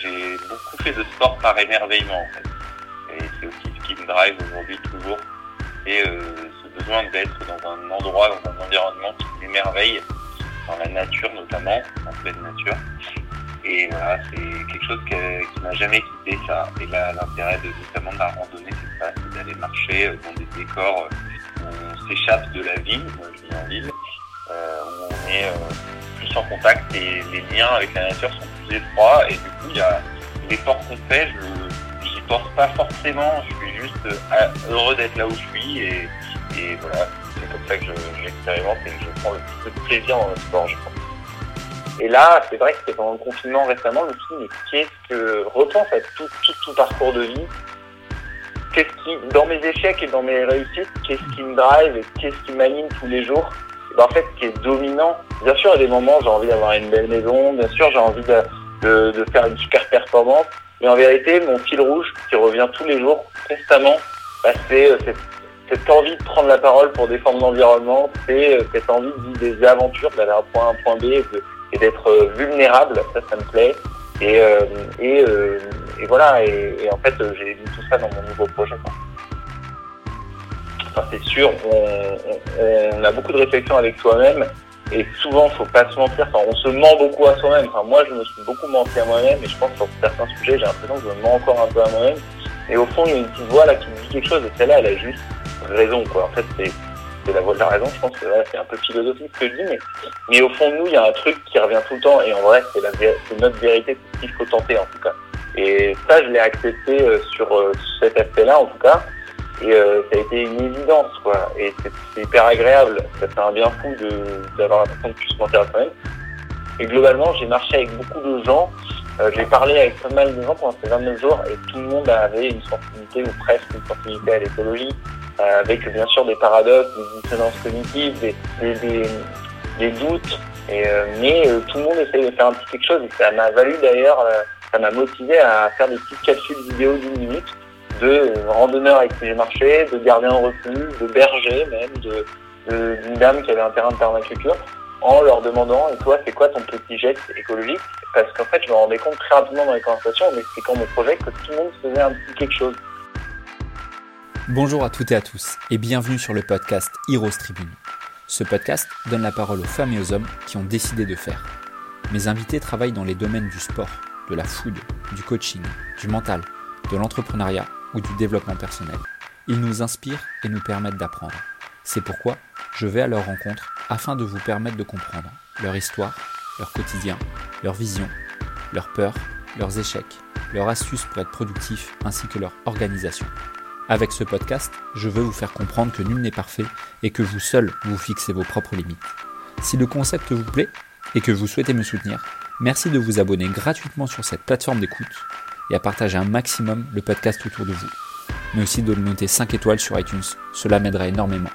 j'ai beaucoup fait de sport par émerveillement en fait. Et c'est aussi ce qui me drive aujourd'hui toujours. Et euh, ce besoin d'être dans un endroit, dans un environnement qui m'émerveille, dans la nature notamment, en pleine nature. Et voilà, c'est quelque chose qui m'a jamais quitté ça. Et là, l'intérêt de, notamment de la randonnée, c'est ça, c'est d'aller marcher dans des décors où on s'échappe de la ville, moi je vis en ville, euh, où on est euh, plus en contact et les liens avec la nature sont Et du coup, il y a l'effort qu'on fait, je n'y pense pas forcément, je suis juste euh, heureux d'être là où je suis et, voilà, c'est comme ça que j'expérimente et que je prends le plus de plaisir dans le sport, je pense. Et là, c'est vrai que c'était pendant le confinement récemment, je me suis dit, mais qu'est-ce que, repense à tout, tout, tout parcours de vie, qu'est-ce qui, dans mes échecs et dans mes réussites, qu'est-ce qui me drive et qu'est-ce qui m'anime tous les jours ben, En fait, ce qui est dominant, bien sûr, a des moments, j'ai envie d'avoir une belle maison, bien sûr, j'ai envie de, faire une super performance, mais en vérité, mon fil rouge qui revient tous les jours, constamment, bah, c'est euh, cette, envie de prendre la parole pour défendre l'environnement, c'est euh, cette envie de vivre des aventures, d'aller d'un point A à un point B et d'être euh, vulnérable, ça, ça me plaît. Et voilà, et, en fait, j'ai mis tout ça dans mon nouveau projet. Enfin, c'est sûr, on, a beaucoup de réflexions avec soi-même et souvent, faut pas se mentir, on se ment beaucoup à soi-même. Moi, je me suis beaucoup menti à moi-même et je pense que sur certains sujets, j'ai l'impression que je me mens encore un peu à moi-même. Et au fond, il y a une petite voix là qui me dit quelque chose et celle-là, elle a juste raison, quoi. En fait, c'est la voix de la raison, je pense que c'est un peu philosophique ce que je dis, mais, mais au fond de nous, il y a un truc qui revient tout le temps, et en vrai, c'est notre vérité, c'est ce qu'il faut tenter en tout cas. Et ça, je l'ai accepté euh, sur euh, cet aspect-là en tout cas, et euh, ça a été une évidence, quoi. Et c'est, hyper agréable, ça fait un bien fou d'avoir l'impression de plus mentir à soi-même. Et globalement, j'ai marché avec beaucoup de gens, j'ai parlé avec pas mal de gens pendant ces 29 jours, et tout le monde avait une sensibilité, ou presque une sensibilité à l'écologie, euh, avec bien sûr des paradoxes, des dissonances cognitives, des, des, des, doutes, et, euh, mais euh, tout le monde essaye de faire un petit quelque chose. Et ça m'a valu d'ailleurs, ça m'a motivé à faire des petites capsules vidéo d'une minute de randonneurs avec qui j'ai marché, de gardiens en refuge, de bergers même, de, d'une dame qui avait un terrain de permaculture, en leur demandant et toi c'est quoi ton petit geste écologique? Parce qu'en fait je me rendais compte très rapidement dans les conversations en expliquant mon projet que tout le monde faisait un petit quelque chose. Bonjour à toutes et à tous et bienvenue sur le podcast Heroes Tribune. Ce podcast donne la parole aux femmes et aux hommes qui ont décidé de faire. Mes invités travaillent dans les domaines du sport, de la food, du coaching, du mental, de l'entrepreneuriat ou du développement personnel. Ils nous inspirent et nous permettent d'apprendre. C'est pourquoi je vais à leur rencontre afin de vous permettre de comprendre leur histoire, leur quotidien, leur vision, leurs peurs, leurs échecs, leurs astuces pour être productifs ainsi que leur organisation. Avec ce podcast, je veux vous faire comprendre que nul n'est parfait et que vous seul vous fixez vos propres limites. Si le concept vous plaît et que vous souhaitez me soutenir, merci de vous abonner gratuitement sur cette plateforme d'écoute et à partager un maximum le podcast autour de vous. Mais aussi de le noter 5 étoiles sur iTunes, cela m'aiderait énormément.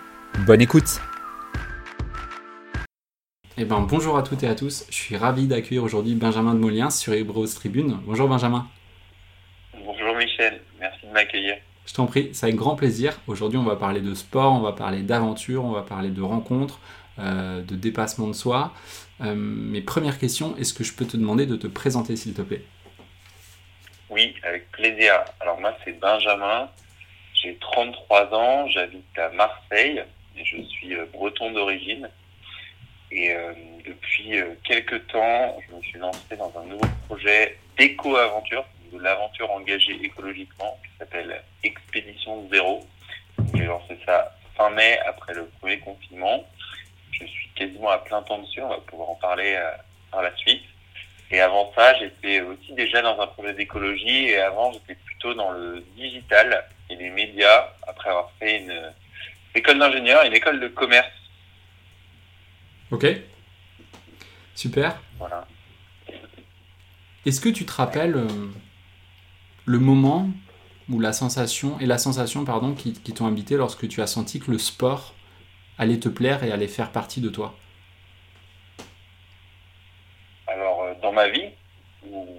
Bonne écoute eh ben, bonjour à toutes et à tous, je suis ravi d'accueillir aujourd'hui Benjamin de Moliens sur Hebrews Tribune. Bonjour Benjamin. Bonjour Michel, merci de m'accueillir. Je t'en prie, c'est avec grand plaisir. Aujourd'hui, on va parler de sport, on va parler d'aventure, on va parler de rencontres, euh, de dépassement de soi. Euh, mes premières questions, est-ce que je peux te demander de te présenter, s'il te plaît? Oui, avec plaisir. Alors moi, c'est Benjamin. J'ai 33 ans, j'habite à Marseille je suis euh, breton d'origine. Et depuis quelques temps, je me suis lancé dans un nouveau projet d'éco-aventure de l'aventure engagée écologiquement qui s'appelle Expédition Zéro. J'ai lancé ça fin mai après le premier confinement. Je suis quasiment à plein temps dessus, on va pouvoir en parler euh, par la suite. Et avant ça, j'étais aussi déjà dans un projet d'écologie et avant, j'étais plutôt dans le digital et les médias après avoir fait une école d'ingénieur et une école de commerce. Ok. Super. Voilà. Est-ce que tu te rappelles euh, le moment ou la sensation et la sensation pardon qui, t'ont habité lorsque tu as senti que le sport allait te plaire et allait faire partie de toi Alors euh, dans ma vie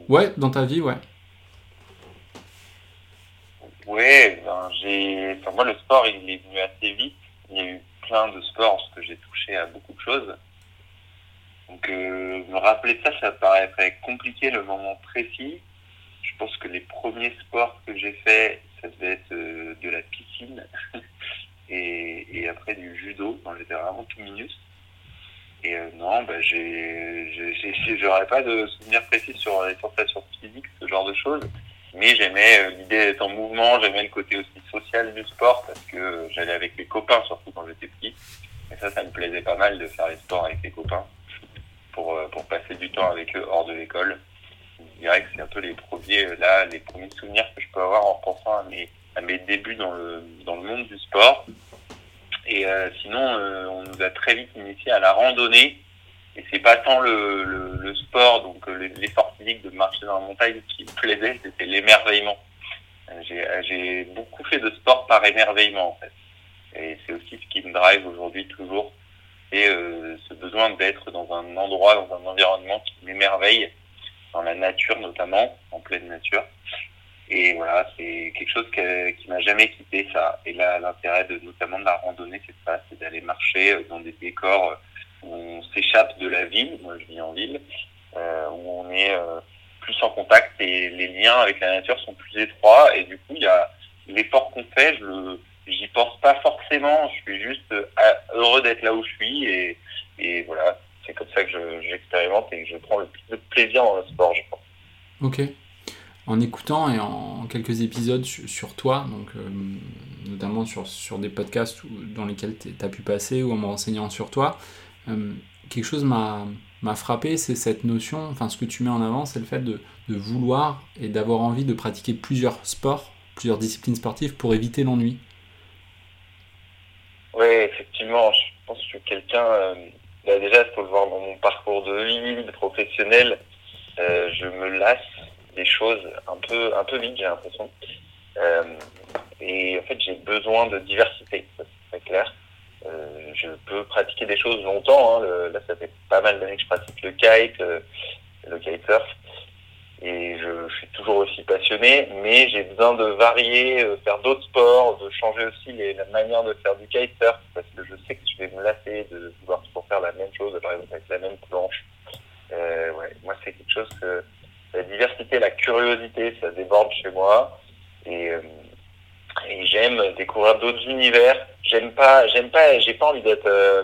Ouais, dans ta vie, ouais. Ouais, ben, j'ai. moi, le sport, il est venu assez vite. Il y a eu plein de sports parce que j'ai touché à beaucoup de choses. Donc me rappeler ça, ça paraîtrait compliqué le moment précis. Je pense que les premiers sports que j'ai faits, ça devait être de la piscine et, après du judo quand j'étais vraiment tout minus. Et non, bah, j'aurais pas de souvenir précis sur les sensations physiques, ce genre de choses. Mais j'aimais euh, l'idée d'être en mouvement, j'aimais le côté aussi social du sport parce que j'allais avec les copains, surtout quand j'étais petit. Et ça, ça me plaisait pas mal de faire les sports avec les copains pour, euh, pour passer du temps avec eux hors de l'école. Je dirais que c'est un peu les premiers, euh, là, les premiers souvenirs que je peux avoir en pensant à mes, à mes débuts dans le, dans le monde du sport. Et sinon, on nous a très vite initié à la randonnée et c'est pas tant le, le, le sport, donc euh, l'effort physique de marcher dans la montagne qui me plaisait, c'était l'émerveillement. Euh, j'ai beaucoup fait de sport par émerveillement en fait. Et c'est aussi ce qui me drive aujourd'hui toujours. Et euh, ce besoin d'être dans un endroit, dans un environnement qui m'émerveille, dans la nature notamment, en pleine nature. Et voilà, c'est quelque chose qui, qui m'a jamais quitté ça. Et là, l'intérêt de notamment de la randonnée, c'est ça, c'est d'aller marcher dans des décors on s'échappe de la ville, moi je vis en ville, euh, où on est euh, plus en contact et les liens avec la nature sont plus étroits et du coup il y a l'effort qu'on fait, je j'y pense pas forcément, je suis juste euh, heureux d'être là où je suis et, et voilà, c'est comme ça que j'expérimente et que je prends le plus de plaisir dans le sport, je pense. Ok. En écoutant et en quelques épisodes sur, toi, donc notamment sur, sur des podcasts dans lesquels tu as pu passer ou en me renseignant sur toi, euh, quelque chose m'a frappé, c'est cette notion, enfin ce que tu mets en avant, c'est le fait de, de vouloir et d'avoir envie de pratiquer plusieurs sports, plusieurs disciplines sportives pour éviter l'ennui. Oui, effectivement, je pense que quelqu'un, euh, bah, déjà, il faut le voir dans mon parcours de vie, de professionnel, euh, je me lasse des choses un peu, un peu vite, j'ai l'impression. et en fait, j'ai besoin de diversité, c'est très clair. Euh, je peux pratiquer des choses longtemps. Hein. là, ça fait pas mal d'années que je pratique le kite, euh, le kitesurf. Et je, suis toujours aussi passionné, mais j'ai besoin de varier, euh, faire d'autres sports, de changer aussi les, la manière de faire du kitesurf, parce que je sais que je vais me lasser de vouloir toujours faire la même chose, par exemple avec la même planche. Euh, moi, c'est quelque chose que la diversité, la curiosité, ça déborde chez moi. Et, et j'aime découvrir d'autres univers j'aime pas, j'aime pas, j'ai pas envie d'être euh,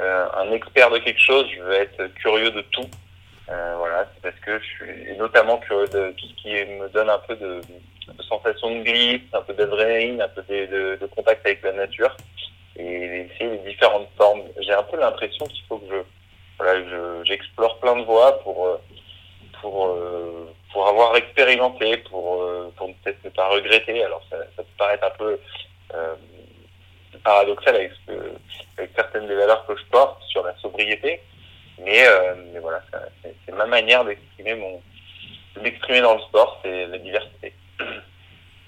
euh, un expert de quelque chose. Je veux être curieux de tout. Euh, voilà, c'est parce que je suis notamment curieux de tout ce qui me donne un peu de, sensation de glisse, un peu d'adrénaline, un peu de, de, contact avec la nature et essayer les différentes formes. J'ai un peu l'impression qu'il faut que je, voilà, j'explore plein de voies pour pour pour avoir expérimenté, pour pour peut-être ne pas regretter. Alors ça, peut paraître un peu euh, paradoxal avec, certaines des valeurs que je porte sur la sobriété. Mais, euh, mais voilà, c'est ma manière d'exprimer mon d'exprimer dans le sport, c'est la diversité.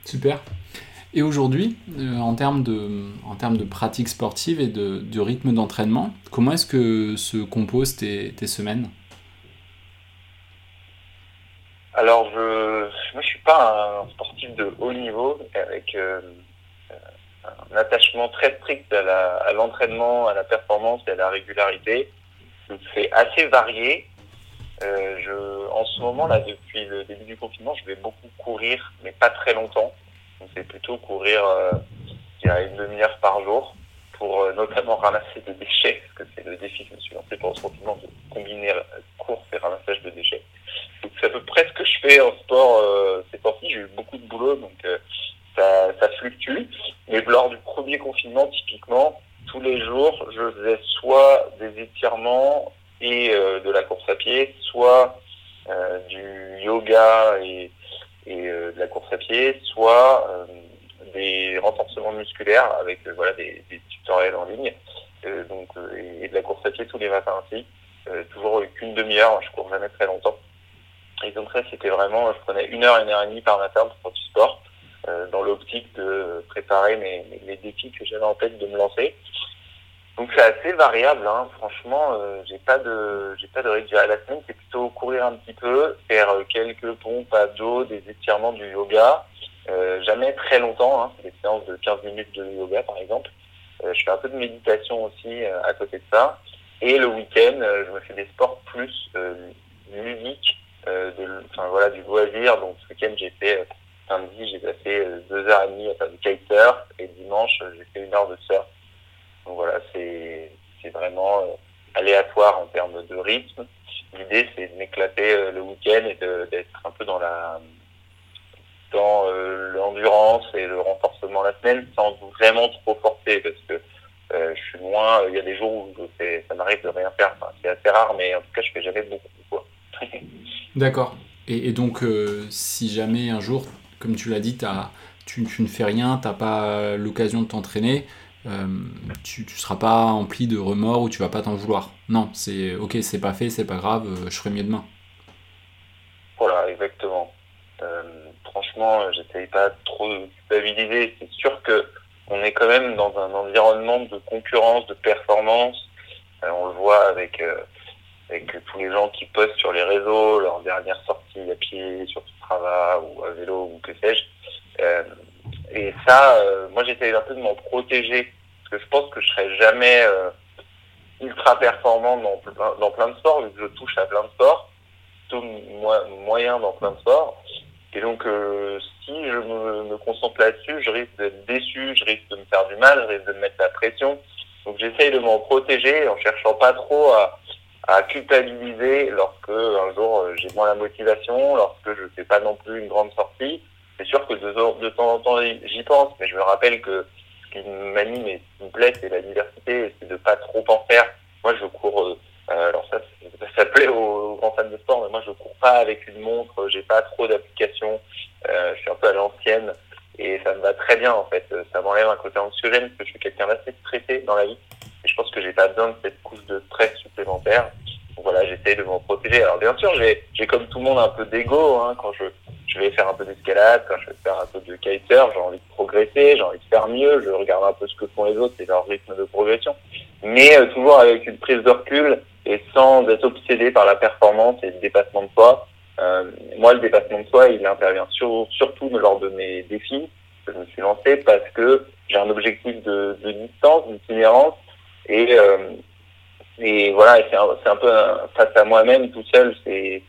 Super. Et aujourd'hui, euh, en, termes de, en termes de pratique sportive et de, de rythme d'entraînement, comment est-ce que se composent tes, tes semaines? Alors, je, moi, je suis pas un sportif de haut niveau avec euh, un attachement très strict à l'entraînement, à, la performance et à la régularité. C'est assez varié. Euh, en ce moment, là, depuis le début du confinement, je vais beaucoup courir, mais pas très longtemps. c'est plutôt courir euh, une demi-heure par jour pour euh, notamment ramasser des déchets, parce que c'est le défi que je me suis lancé pendant ce confinement, de combiner course et ramassage de déchets. C'est à peu près ce que je fais en sport euh, ces temps-ci. J'ai eu beaucoup de boulot, donc euh, ça, ça fluctue. Mais lors du premier confinement, typiquement, tous les jours, je faisais soit des étirements et euh, de la course à pied, soit euh, du yoga et, et euh, de la course à pied, soit des renforcements musculaires avec voilà des, des, tutoriels en ligne, donc et, de la course à pied tous les matins ainsi. toujours qu'une demi-heure, je cours jamais très longtemps. Et donc ça, c'était vraiment, je prenais une heure, une heure et demie par matin pour faire du sport. Euh, dans l'optique de préparer mes, les défis que j'avais en tête de me lancer. Donc c'est assez variable, hein. franchement, euh, j'ai pas de j'ai pas de rythme. La semaine c'est plutôt courir un petit peu, faire euh, quelques pompes à dos, des étirements du yoga, euh, jamais très longtemps, hein. des séances de 15 minutes de yoga par exemple. je fais un peu de méditation aussi à côté de ça. Et le week-end, je me fais des sports plus ludiques, de, enfin voilà, du loisir. Donc ce week-end, j'ai fait samedi, j'ai passé deux heures et demie à faire du kitesurf et dimanche, j'ai fait une heure de surf. Donc voilà, c'est c'est vraiment aléatoire en termes de rythme. L'idée, c'est de m'éclater le week-end et d'être un peu dans la dans euh, l'endurance et le renforcement la semaine sans vraiment trop forcer parce que euh, je suis moins, il y a des jours où ça m'arrive de rien faire. c'est assez rare, mais en tout cas, je fais jamais beaucoup. D'accord. Et, donc, euh, si jamais un jour, comme tu l'as dit, as, tu, tu, ne fais rien, tu n'as pas l'occasion de t'entraîner, tu ne seras pas empli de remords ou tu vas pas t'en vouloir. Non, c'est ok, c'est pas fait, c'est pas grave, je ferai mieux demain. Voilà, exactement franchement, euh, j'essaye pas trop de culpabiliser. C'est sûr que on est quand même dans un environnement de concurrence, de performance. Euh, on le voit avec euh, avec tous les gens qui postent sur les réseaux leurs dernières sorties à pied, sur Strava ou à vélo ou que sais-je. et ça, moi j'essaye un peu de m'en protéger parce que je pense que je serai jamais ultra performant dans, dans plein de sports vu que je touche à plein de sports, tout moyen dans plein de sports. Et donc, euh, si je me, me concentre là-dessus, je risque d'être déçu, je risque de me faire du mal, je risque de me mettre la pression. Donc, j'essaye de m'en protéger en cherchant pas trop à, à culpabiliser lorsque un jour euh, j'ai moins la motivation, lorsque je fais pas non plus une grande sortie. C'est sûr que de, temps en temps j'y pense, mais je me rappelle que ce qui m'anime et qui me plaît, c'est la diversité, c'est de pas trop en faire. Moi, je cours. Euh, alors ça, ça plaît aux, grands fans de sport, mais moi je cours pas avec une montre, j'ai pas trop d'applications, euh, je suis un peu à l'ancienne et ça me va très bien en fait. Ça m'enlève un côté anxiogène parce que je suis quelqu'un d'assez stressé dans la vie pense que j'ai pas besoin de cette couche de stress supplémentaire. Voilà, j'essaie de m'en protéger. Alors bien sûr, j'ai, comme tout le monde un peu d'ego hein, quand je, je vais faire un peu d'escalade, quand je vais faire un peu de kiter, j'ai envie de progresser, j'ai envie de faire mieux, je regarde un peu ce que font les autres et leur rythme de progression, mais euh, toujours avec une prise de recul et sans être obsédé par la performance et le dépassement de soi. Euh, moi, le dépassement de soi, il intervient sur, surtout lors de mes défis que je me suis lancé parce que j'ai un objectif de, de distance, d'itinérance et euh, et voilà, c'est un, peu face à moi-même tout seul. C'est,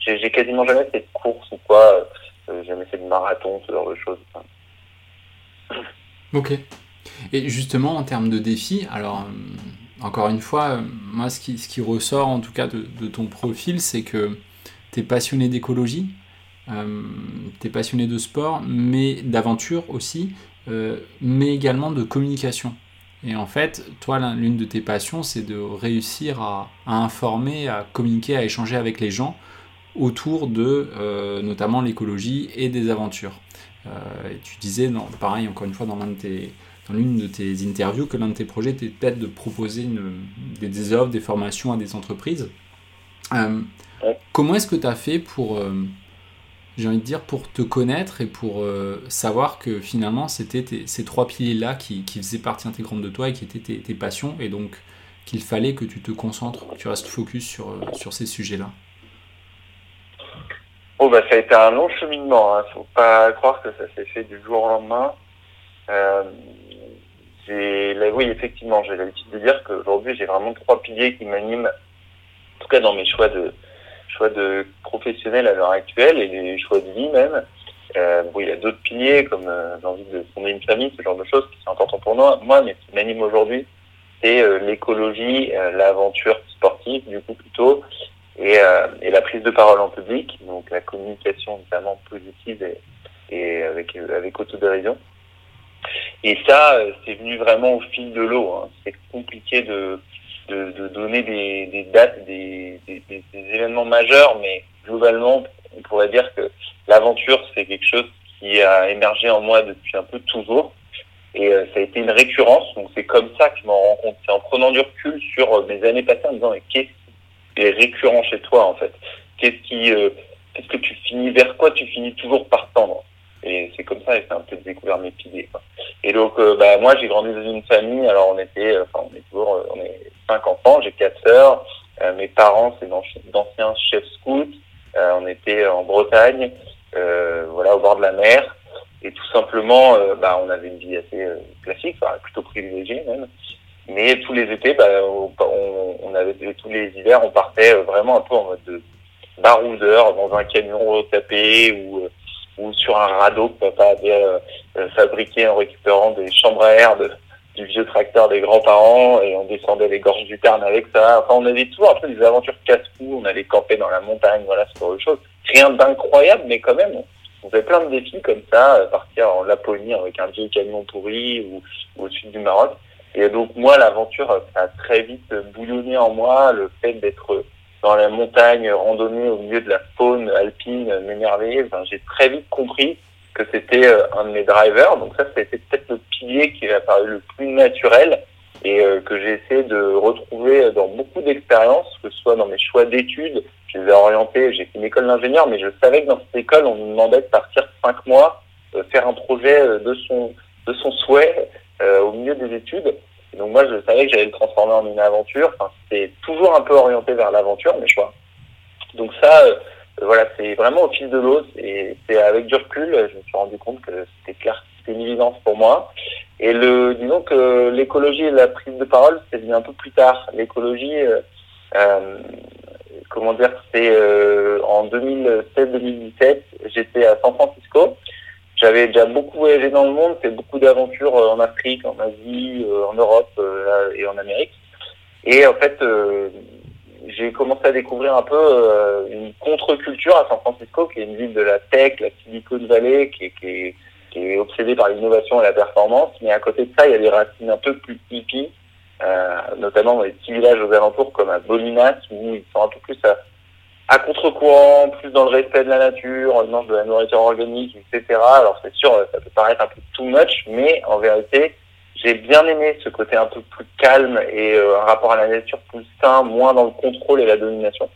j'ai quasiment jamais fait de course ou quoi. Euh, jamais fait de marathon, ce genre de choses. Ok. Et justement, en termes de défis, alors encore une fois, moi, ce qui, ce qui ressort en tout cas de, ton profil, c'est que tu es passionné d'écologie, euh, tu es passionné de sport, mais d'aventure aussi, euh, mais également de communication. Et en fait, toi, l'une de tes passions, c'est de réussir à, informer, à communiquer, à échanger avec les gens autour de euh, notamment l'écologie et des aventures. et tu disais, pareil, encore une fois, dans l'un de tes dans l'une de tes interviews que l'un de tes projets était peut-être de proposer une, des, offres, des formations à des entreprises. Euh, comment est-ce que tu as fait pour, euh, j'ai envie de dire, pour te connaître et pour euh, savoir que finalement c'était ces trois piliers-là qui, qui, faisaient partie intégrante de toi et qui étaient tes, passions et donc qu'il fallait que tu te concentres, que tu restes focus sur, sur ces sujets-là Oh bah ça a été un long cheminement, ne hein. faut pas croire que ça s'est fait du jour au lendemain. Euh, oui, effectivement, j'ai l'habitude de dire qu'aujourd'hui, j'ai vraiment trois piliers qui m'animent, en tout cas dans mes choix de choix de professionnels à l'heure actuelle et les choix de vie même. Euh, bon, il y a d'autres piliers comme euh, l'envie de fonder une famille, ce genre de choses qui sont importantes pour moi, moi mais qui m'anime aujourd'hui, c'est euh, l'écologie, euh, l'aventure sportive, du coup plutôt, et, et, la prise de parole en public, donc la communication notamment positive et, et avec avec autodérision. Et ça, euh, c'est venu vraiment au fil de l'eau. Hein. C'est compliqué de, de, de, donner des, des dates, des, des, des, événements majeurs, mais globalement, on pourrait dire que l'aventure, c'est quelque chose qui a émergé en moi depuis un peu toujours. Et euh, ça a été une récurrence, donc c'est comme ça que je m'en rends compte. C'est en prenant du recul sur euh, mes années passées en me disant, mais qu'est-ce qui est récurrent chez toi, en fait? Qu'est-ce qui, qu'est-ce que tu finis, vers quoi tu finis toujours par tendre? Et c'est comme ça, et c'est un peu découvert mes piliers. Quoi. Et donc, euh, bah, moi, j'ai grandi dans une famille. Alors, on était, euh, enfin, on est toujours, euh, on est cinq enfants. J'ai quatre sœurs. mes parents, c'est d'anciens chefs scouts. on était en Bretagne, voilà, au bord de la mer. Et tout simplement, bah, on avait une vie assez classique, enfin, plutôt privilégiée même. Mais tous les étés, bah, on, avait tous les hivers, on partait vraiment un peu en mode de baroudeur dans un camion retapé ou ou sur un radeau que papa avait fabriqué en récupérant des chambres à air de, du vieux tracteur des grands-parents et on descendait les gorges du Tarn avec ça. Enfin, on avait toujours un peu des aventures casse-cou, on allait camper dans la montagne, voilà, ce genre de choses. Rien d'incroyable, mais quand même, on faisait plein de défis comme ça, euh, partir en Laponie avec un vieux camion pourri ou, au sud du Maroc. Et donc moi, l'aventure, a très vite bouillonné en moi, le fait d'être dans la montagne, randonnée au milieu de la faune alpine, m'émerveiller. Enfin, j'ai très vite compris que c'était euh, un de mes drivers. Donc ça, c'était peut-être le pilier qui a paru le plus naturel et euh, que j'ai essayé de retrouver dans beaucoup d'expériences, que ce soit dans mes choix d'études. Je les ai orientés, j'ai fait une école d'ingénieur, mais je savais que dans cette école, on nous demandait de partir cinq mois, euh, faire un projet de son de son souhait au milieu des études. Donc moi, je savais que j'allais le transformer en une aventure. Enfin, c'était toujours un peu orienté vers l'aventure, mes choix. Donc ça, voilà, c'est vraiment au fil de l'eau. Et c'est avec du recul, je me suis rendu compte que c'était clair, c'était une évidence pour moi. Et le, disons que l'écologie et la prise de parole, c'est venu un peu plus tard. L'écologie, euh, euh comment dire, c'est euh, en 2016-2017, j'étais à San Francisco. J'avais déjà beaucoup voyagé dans le monde, fait beaucoup d'aventures euh, en Afrique, en Asie, en Europe et en Amérique. Et en fait, j'ai commencé à découvrir un peu euh, une contre-culture à San Francisco, qui est une ville de la tech, la Silicon Valley, qui est, obsédée par l'innovation et la performance. Mais à côté de ça, il y a des racines un peu plus hippies, euh, notamment dans les petits villages aux alentours, comme à Bolinas, où ils sont un peu plus à, à contre-courant, plus dans le respect de la nature, mange de la nourriture organique, etc. Alors c'est sûr, ça peut paraître un peu too much, mais en vérité, j'ai bien aimé ce côté un peu plus calme et euh, un rapport à la nature plus sain, moins dans le contrôle et la domination.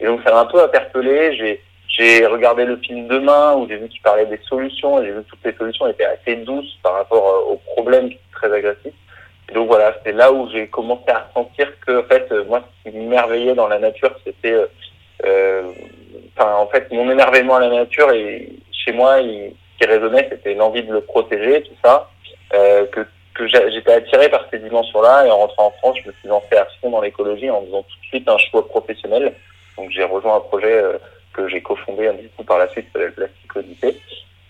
Et donc ça m'a un peu interpellé. J'ai j'ai regardé le film Demain où j'ai vu qu'il parlait des solutions et j'ai vu que toutes les solutions étaient assez douces par rapport euh, aux problèmes qui très agressifs. Et donc voilà, c'est là où j'ai commencé à sentir que en fait euh, moi ce qui m'émerveillait dans la nature c'était euh, enfin en fait mon émerveillement à la nature et chez moi il, ce qui résonnait c'était l'envie de le protéger tout ça euh, que que j'étais attiré par ces dimensions-là et en rentrant en France, je me suis lancé à fond dans l'écologie en faisant tout de suite un choix professionnel. Donc j'ai rejoint un projet euh, que j'ai cofondé un du coup par la suite, la Plastic Odyssey.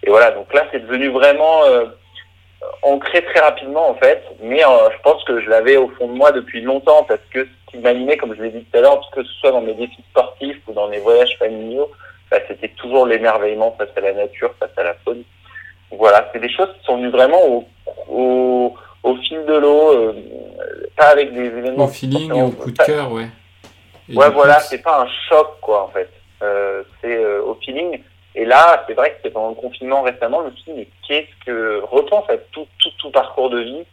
Et voilà, donc là c'est devenu vraiment euh, ancré très rapidement en fait, mais euh, je pense que je l'avais au fond de moi depuis longtemps parce que ce qui m'animait, comme je l'ai dit tout à l'heure, que ce soit dans mes défis sportifs ou dans mes voyages familiaux, bah, c'était toujours l'émerveillement face à la nature, face à la faune. Voilà, c'est des choses qui sont venues vraiment au au, au fil de l'eau, euh, pas avec des événements. Au feeling au coup de cœur, ouais. ouais, voilà, c'est pas un choc, quoi, en fait. Euh, c'est euh, au feeling. Et là, c'est vrai que c'est pendant le confinement récemment, je me suis dit, mais qu'est-ce que, repense à tout, tout, tout parcours de vie.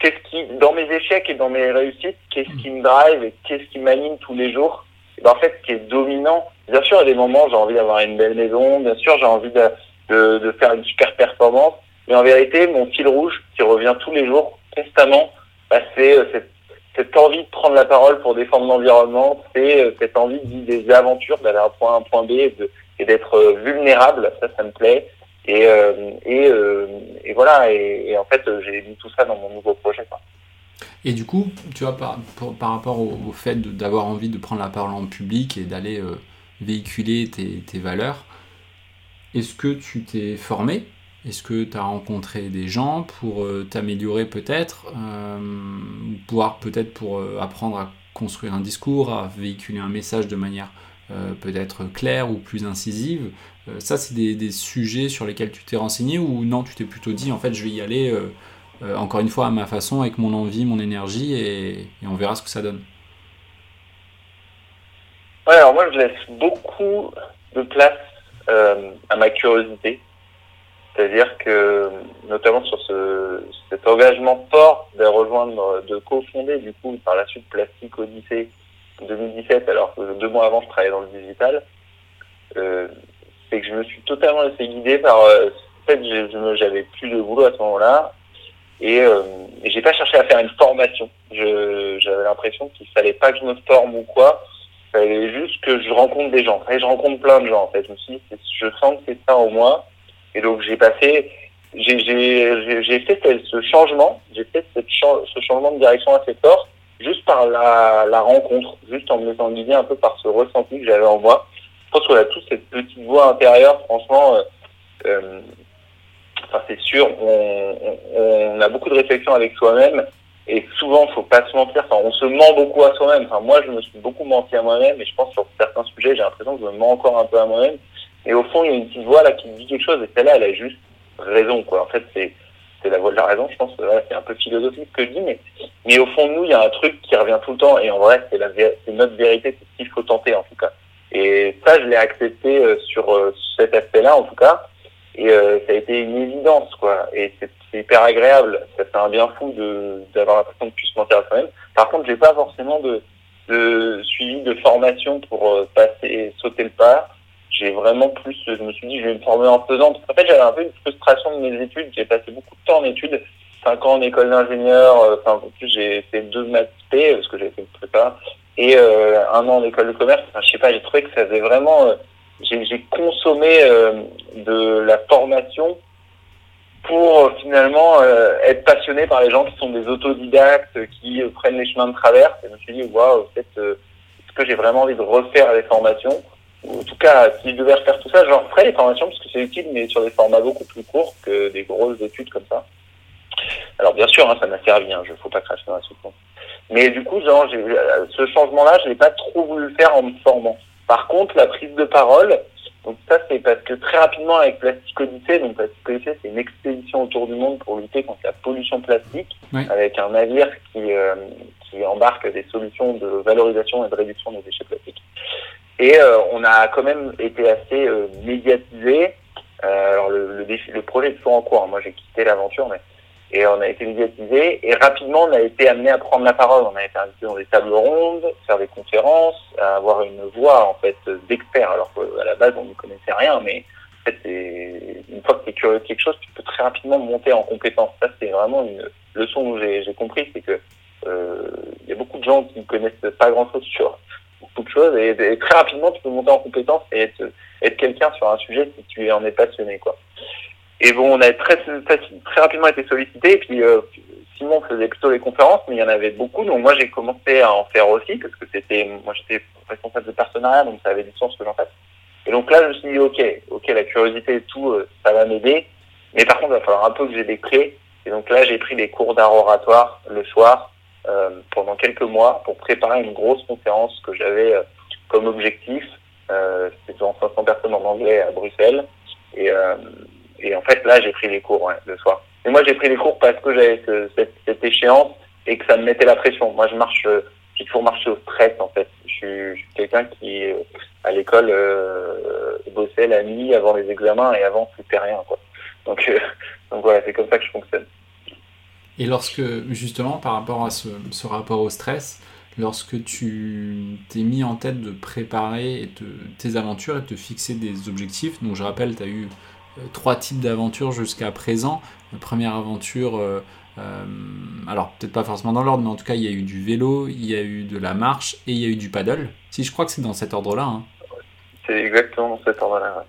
Qu'est-ce qui, dans mes échecs et dans mes réussites, qu'est-ce qui me drive et qu'est-ce qui m'anime tous les jours? Et ben, en fait, ce qui est dominant, bien sûr, il y a des moments, j'ai envie d'avoir une belle maison, bien sûr, j'ai envie de, de, de faire une super performance, mais en vérité, mon fil rouge qui revient tous les jours, constamment, bah, c'est euh, cette, cette, envie de prendre la parole pour défendre l'environnement, c'est euh, cette envie de vivre des aventures, d'aller d'un point A à un point B et d'être euh, vulnérable. Ça, ça me plaît. Et, et, et voilà. Et, et, en fait, j'ai mis tout ça dans mon nouveau projet. Et du coup, tu vois, par, par rapport au, fait d'avoir envie de prendre la parole en public et d'aller véhiculer tes, tes valeurs, est-ce que tu t'es formé? Est-ce que tu as rencontré des gens pour euh, t'améliorer peut-être, euh, pouvoir peut-être pour euh, apprendre à construire un discours, à véhiculer un message de manière peut-être claire ou plus incisive Ça, c'est des, sujets sur lesquels tu t'es renseigné ou non, tu t'es plutôt dit en fait je vais y aller encore une fois à ma façon, avec mon envie, mon énergie et, on verra ce que ça donne. Ouais, alors moi je laisse beaucoup de place à ma curiosité. C'est-à-dire que, notamment sur ce, cet engagement fort de rejoindre, de cofonder du coup par la suite Plastique Odyssée 2017, alors que deux mois avant je travaillais dans le digital, euh, c'est que je me suis totalement laissé guider par. Euh, en fait, j'avais plus de boulot à ce moment-là et, euh, j'ai pas cherché à faire une formation. J'avais l'impression qu'il fallait pas que je me forme ou quoi. Il fallait juste que je rencontre des gens. Et je rencontre plein de gens en fait. Je me suis dit, je sens que c'est ça au moins et donc j'ai passé j'ai fait ce changement, j'ai fait ce changement de direction assez fort, juste par la, rencontre, juste en me laissant guider un peu par ce ressenti que j'avais en moi. Je pense qu'on a tous cette petite voix intérieure, franchement, euh, euh enfin c'est sûr, on, a beaucoup de réflexions avec soi-même et souvent, faut pas se mentir. Enfin, on se ment beaucoup à soi-même. Enfin, moi, je me suis beaucoup menti à moi-même, et je pense sur certains sujets, j'ai l'impression que je me mens encore un peu à moi-même. Et au fond, il y a une petite voix là qui me dit quelque chose, et celle-là, elle a juste raison, quoi. En fait, c'est c'est la voix de la raison. Je pense c'est un peu philosophique ce que je dis, mais mais au fond de nous, il y a un truc qui revient tout le temps, et en vrai, c'est notre vérité, c'est ce qu'il faut tenter en tout cas. Et ça, je l'ai accepté euh, sur euh, cet aspect-là, en tout cas. Et euh, ça a été une évidence, quoi. Et c'est hyper agréable. Ça fait un bien fou d'avoir l'impression de plus se mentir à soi-même. Par contre, j'ai pas forcément de, de suivi de formation pour passer, sauter le pas. J'ai vraiment plus, je me suis dit, je vais me former en faisant. Qu'en fait, j'avais un peu une frustration de mes études. J'ai passé beaucoup de temps en études. Cinq ans en école d'ingénieur. Euh, enfin, en plus, j'ai fait deux maths P, parce que j'ai fait le prépa. Et un an en école de commerce. Enfin, je sais pas, j'ai trouvé que ça faisait vraiment j'ai consommé euh, de la formation pour euh, finalement euh, être passionné par les gens qui sont des autodidactes, qui prennent les chemins de travers. Et je me suis dit, waouh, peut-être est-ce que j'ai vraiment envie de refaire les formations? En tout cas, si je devais refaire tout ça, j'en ferais les formations parce que c'est utile, mais sur des formats beaucoup plus courts que des grosses études comme ça. Alors bien sûr, hein, ça m'a servi, il hein, ne faut pas cracher dans la soupe. Mais du coup, genre, ce changement-là, je n'ai pas trop voulu le faire en me formant. Par contre, la prise de parole, donc ça c'est parce que très rapidement avec Plastic Odyssey, donc Plastic Odyssey c'est une expédition autour du monde pour lutter contre la pollution plastique, avec un navire qui, euh, qui embarque des solutions de valorisation et de réduction des déchets plastiques. Et euh, on a quand même été assez euh, médiatisé. alors le, le, défi, le projet est toujours en cours. Hein. Moi j'ai quitté l'aventure, mais et on a été médiatisé et rapidement on a été amené à prendre la parole. On a été invité dans des tables rondes, faire des conférences, à avoir une voix en fait d'expert. Alors qu'à la base on ne connaissait rien, mais en fait une fois que tu es curieux de quelque chose, tu peux très rapidement monter en compétence. Ça c'est vraiment une leçon que j'ai compris, c'est que euh, il y a beaucoup de gens qui ne connaissent pas grand chose sur beaucoup de choses et, très rapidement tu peux monter en compétence et être, être quelqu'un sur un sujet si tu en es passionné quoi. Et bon, on a très, très rapidement été sollicité. Et puis euh, Simon faisait plutôt les conférences, mais il y en avait beaucoup. Donc moi, j'ai commencé à en faire aussi parce que c'était, moi, j'étais responsable de partenariat, donc ça avait du sens que j'en fasse. Et donc là, je me suis dit, ok, ok, la curiosité et tout, euh, ça va m'aider. Mais par contre, il va falloir un peu que j'ai des clés. Et donc là, j'ai pris des cours d'art oratoire le soir pendant quelques mois pour préparer une grosse conférence que j'avais euh, comme objectif. Euh, C'était devant 500 personnes en anglais à Bruxelles. Et, euh, et en fait, là, j'ai pris les cours ouais, le soir. Et moi, j'ai pris les cours parce que j'avais cette, cette, échéance et que ça me mettait la pression. Moi, je marche, euh, j'ai toujours marché au stress, en fait. Je suis, suis quelqu'un qui, euh, à l'école, euh, bossait la nuit avant les examens et avant, c'était rien, quoi. Donc, euh, donc voilà, c'est comme ça que je fonctionne. Et lorsque, justement, par rapport à ce, ce rapport au stress, lorsque tu t'es mis en tête de préparer tes aventures et de te fixer des objectifs, donc je rappelle, tu as eu euh, trois types d'aventures jusqu'à présent. La première aventure, euh, euh, alors peut-être pas forcément dans l'ordre, mais en tout cas il y a eu du vélo, il y a eu de la marche et il y a eu du paddle. Si je crois que c'est dans cet ordre-là. Hein. C'est exactement dans cet ordre-là.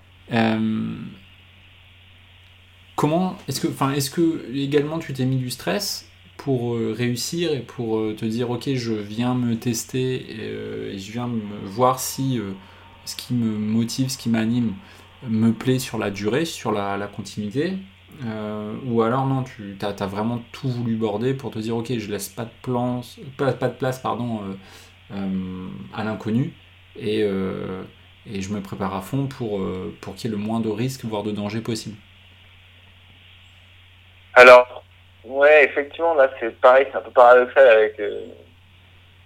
Comment est-ce que, enfin, est-ce que également tu t'es mis du stress pour réussir et pour te dire ok je viens me tester et, et je viens me voir si ce qui me motive, ce qui m'anime, me plaît sur la durée, sur la, continuité euh, Ou alors non, tu as, vraiment tout voulu border pour te dire ok, je laisse pas de, pas, de place pardon, euh, euh, à l'inconnu et, et, je me prépare à fond pour, pour qu'il y ait le moins de risques, voire de danger possible Alors, ouais, effectivement, là c'est pareil, c'est un peu paradoxal avec.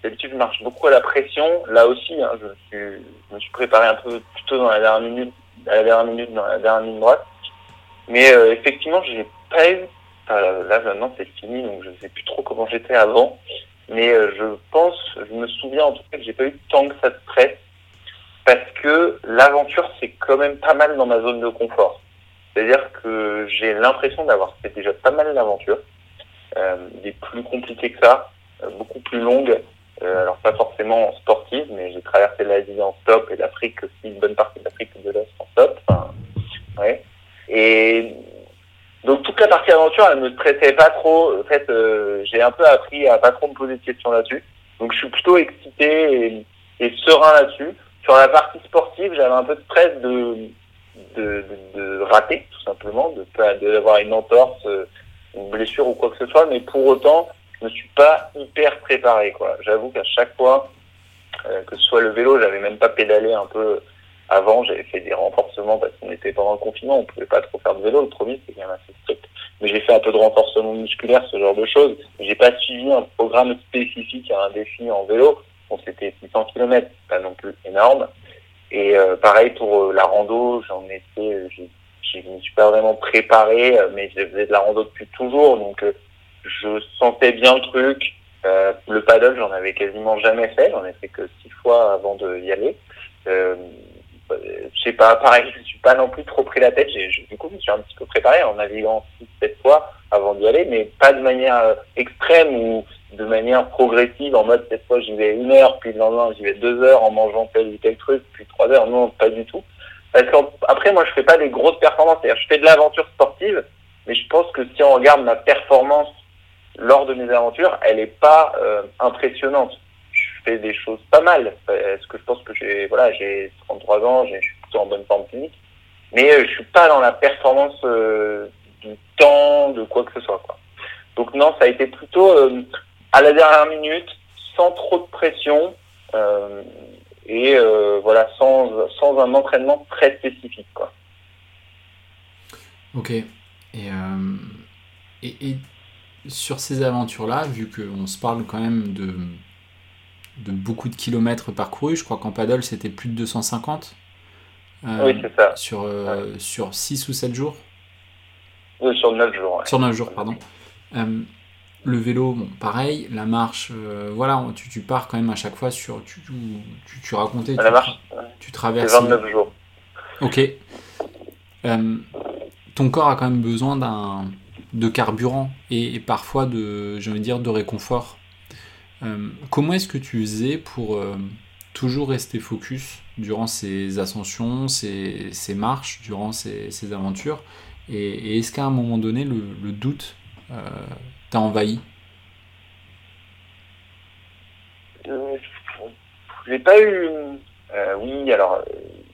D'habitude, je marche beaucoup à la pression. Là aussi, hein, je, suis, je me suis préparé un peu plutôt dans la dernière minute à la dernière minute dans la dernière ligne droite. Mais euh, effectivement, j'ai pas eu. là maintenant c'est fini, donc je sais plus trop comment j'étais avant. Mais euh, je pense, je me souviens en tout cas que j'ai pas eu tant que ça de stress parce que l'aventure c'est quand même pas mal dans ma zone de confort. C'est-à-dire que j'ai l'impression d'avoir fait déjà pas mal d'aventures, euh, des plus compliquées que ça, euh, beaucoup plus longues. alors pas forcément sportives, mais j'ai traversé l'Asie en stop et l'Afrique aussi, une bonne partie de l'Afrique de l'Est ouais. Et donc toutes blessure, elle me stressait pas trop. En fait, euh, j'ai un peu appris à pas trop me poser de questions là-dessus. Donc, je suis plutôt excité et, serein là-dessus. Sur la partie sportive, j'avais un peu de stress de, de, de, rater, tout simplement, de d'avoir une entorse, euh, une blessure ou quoi que ce soit. Mais pour autant, je ne suis pas hyper préparé. quoi. J'avoue qu'à chaque fois, euh, que ce soit le vélo, j'avais même pas pédalé un peu avant, j'avais fait des renforcements parce qu'on était pendant le confinement, on pouvait pas trop faire de vélo, le premier c'est quand même assez strict. Mais j'ai fait un peu de renforcement musculaire, ce genre de choses. J'ai pas suivi un programme spécifique à un défi en vélo. Bon, c'était 600 km, pas non plus énorme. Et euh, pareil pour euh, la rando, j'en ai fait, je me suis pas vraiment préparé, mais je faisais de la rando depuis toujours, donc je sentais bien le truc. Euh, le paddle, j'en avais quasiment jamais fait. J'en ai fait que six fois avant d'y aller. Euh, je sais pas, pareil, je ne suis pas non plus trop pris la tête. J'ai, du coup, je me suis un petit peu préparé en naviguant six, sept fois avant d'y aller, mais pas de manière euh, extrême ou de manière progressive, en mode cette fois j'y vais une heure, puis le lendemain j'y vais deux heures en mangeant tel ou tel truc, puis trois heures. Non, pas du tout. Parce qu'après, moi, je fais pas des grosses performances. C'est-à-dire, je fais de l'aventure sportive, mais je pense que si on regarde ma performance lors de mes aventures, elle est pas euh, impressionnante. Je fais des choses pas mal. Est-ce que je pense que j'ai voilà, j'ai 33 ans, je suis plutôt en bonne forme clinique, mais euh, je suis pas dans la performance euh, du temps, de quoi que ce soit. Quoi. Donc non, ça a été plutôt à la dernière minute, sans trop de pression et voilà, sans, sans un entraînement très spécifique. Quoi. Ok. Et, et, et sur ces aventures-là, vu qu'on se parle quand même de, de beaucoup de kilomètres parcourus, je crois qu'en paddle c'était plus de 250 euh, Oui, c'est ça. Sur, euh, sur 6 ou 7 jours? Oui, sur 9 jours. Sur 9 jours, pardon. Euh, le vélo, bon, pareil, la marche, voilà, tu, tu, pars quand même à chaque fois sur. Tu, tu, tu racontais. La tu, marche, tu traverses. 29 jours. Ok. ton corps a quand même besoin d'un de carburant et, parfois de, j'ai dire, de réconfort. Euh, comment est-ce que tu faisais pour euh, toujours rester focus durant ces ascensions, ces, ces marches, durant ces, ces aventures? Et, est-ce qu'à un moment donné, le, doute euh, t'a envahi J'ai pas eu. oui, alors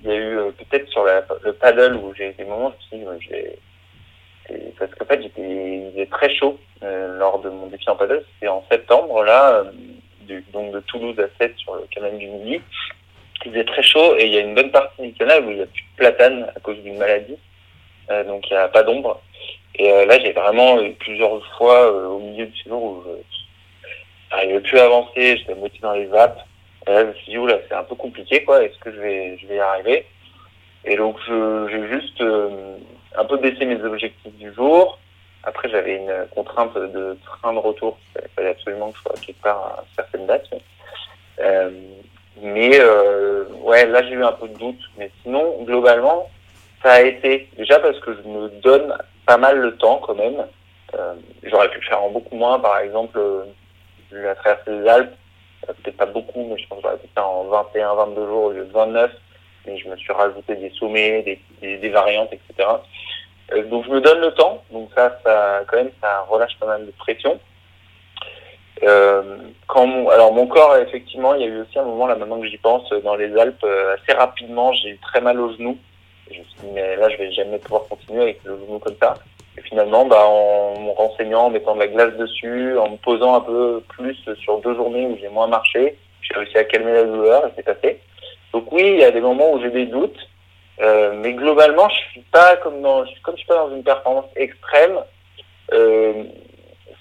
il y a eu peut-être sur le paddle où j'ai des moments, je parce qu'en fait, il faisait très chaud euh, lors de mon défi en paddle. C'était en septembre, là, euh, du, donc de Toulouse à 7 sur le canal du Midi. Il faisait très chaud et il y a une bonne partie du canal où il n'y a plus de platane à cause d'une maladie. Euh, donc il n'y a pas d'ombre. Et là, j'ai vraiment eu plusieurs fois au milieu du séjour où je n'arrivais plus à avancer, j'étais moitié dans les vapes. Et là, je me suis dit, là, c'est un peu compliqué, quoi. Est-ce que je vais, je vais y arriver? Et donc, j'ai juste un peu baissé mes objectifs du jour. Après, j'avais une contrainte de train de retour. Il fallait absolument que je sois quelque part à certaines dates. Euh, mais euh, ouais, là, j'ai eu un peu de doute. Mais sinon, globalement, ça a été déjà parce que je me donne pas mal le temps quand même. Euh, J'aurais pu le faire en beaucoup moins. Par exemple, euh, la traversée des Alpes, euh, peut-être pas beaucoup, mais je pense que j'aurais pu faire en 21, 22 jours au lieu de 29 mais je me suis rajouté des sommets, des, des, variantes, etc. Euh, donc je me donne le temps, donc ça, ça quand même, ça relâche pas mal de pression. Euh, quand mon, alors mon corps, effectivement, il y a eu aussi un moment là maintenant que j'y pense, dans les Alpes, euh, assez rapidement, j'ai eu très mal au genou. Je me suis dit mais là je vais jamais pouvoir continuer avec le genou comme ça. Et finalement, bah, en me renseignant, en mettant de la glace dessus, en me posant un peu plus sur deux journées où j'ai moins marché, j'ai réussi à calmer la douleur et c'est passé. Donc oui, il y a des moments où j'ai des doutes, euh, mais globalement, je suis pas comme dans, comme je suis pas dans une performance extrême. Euh,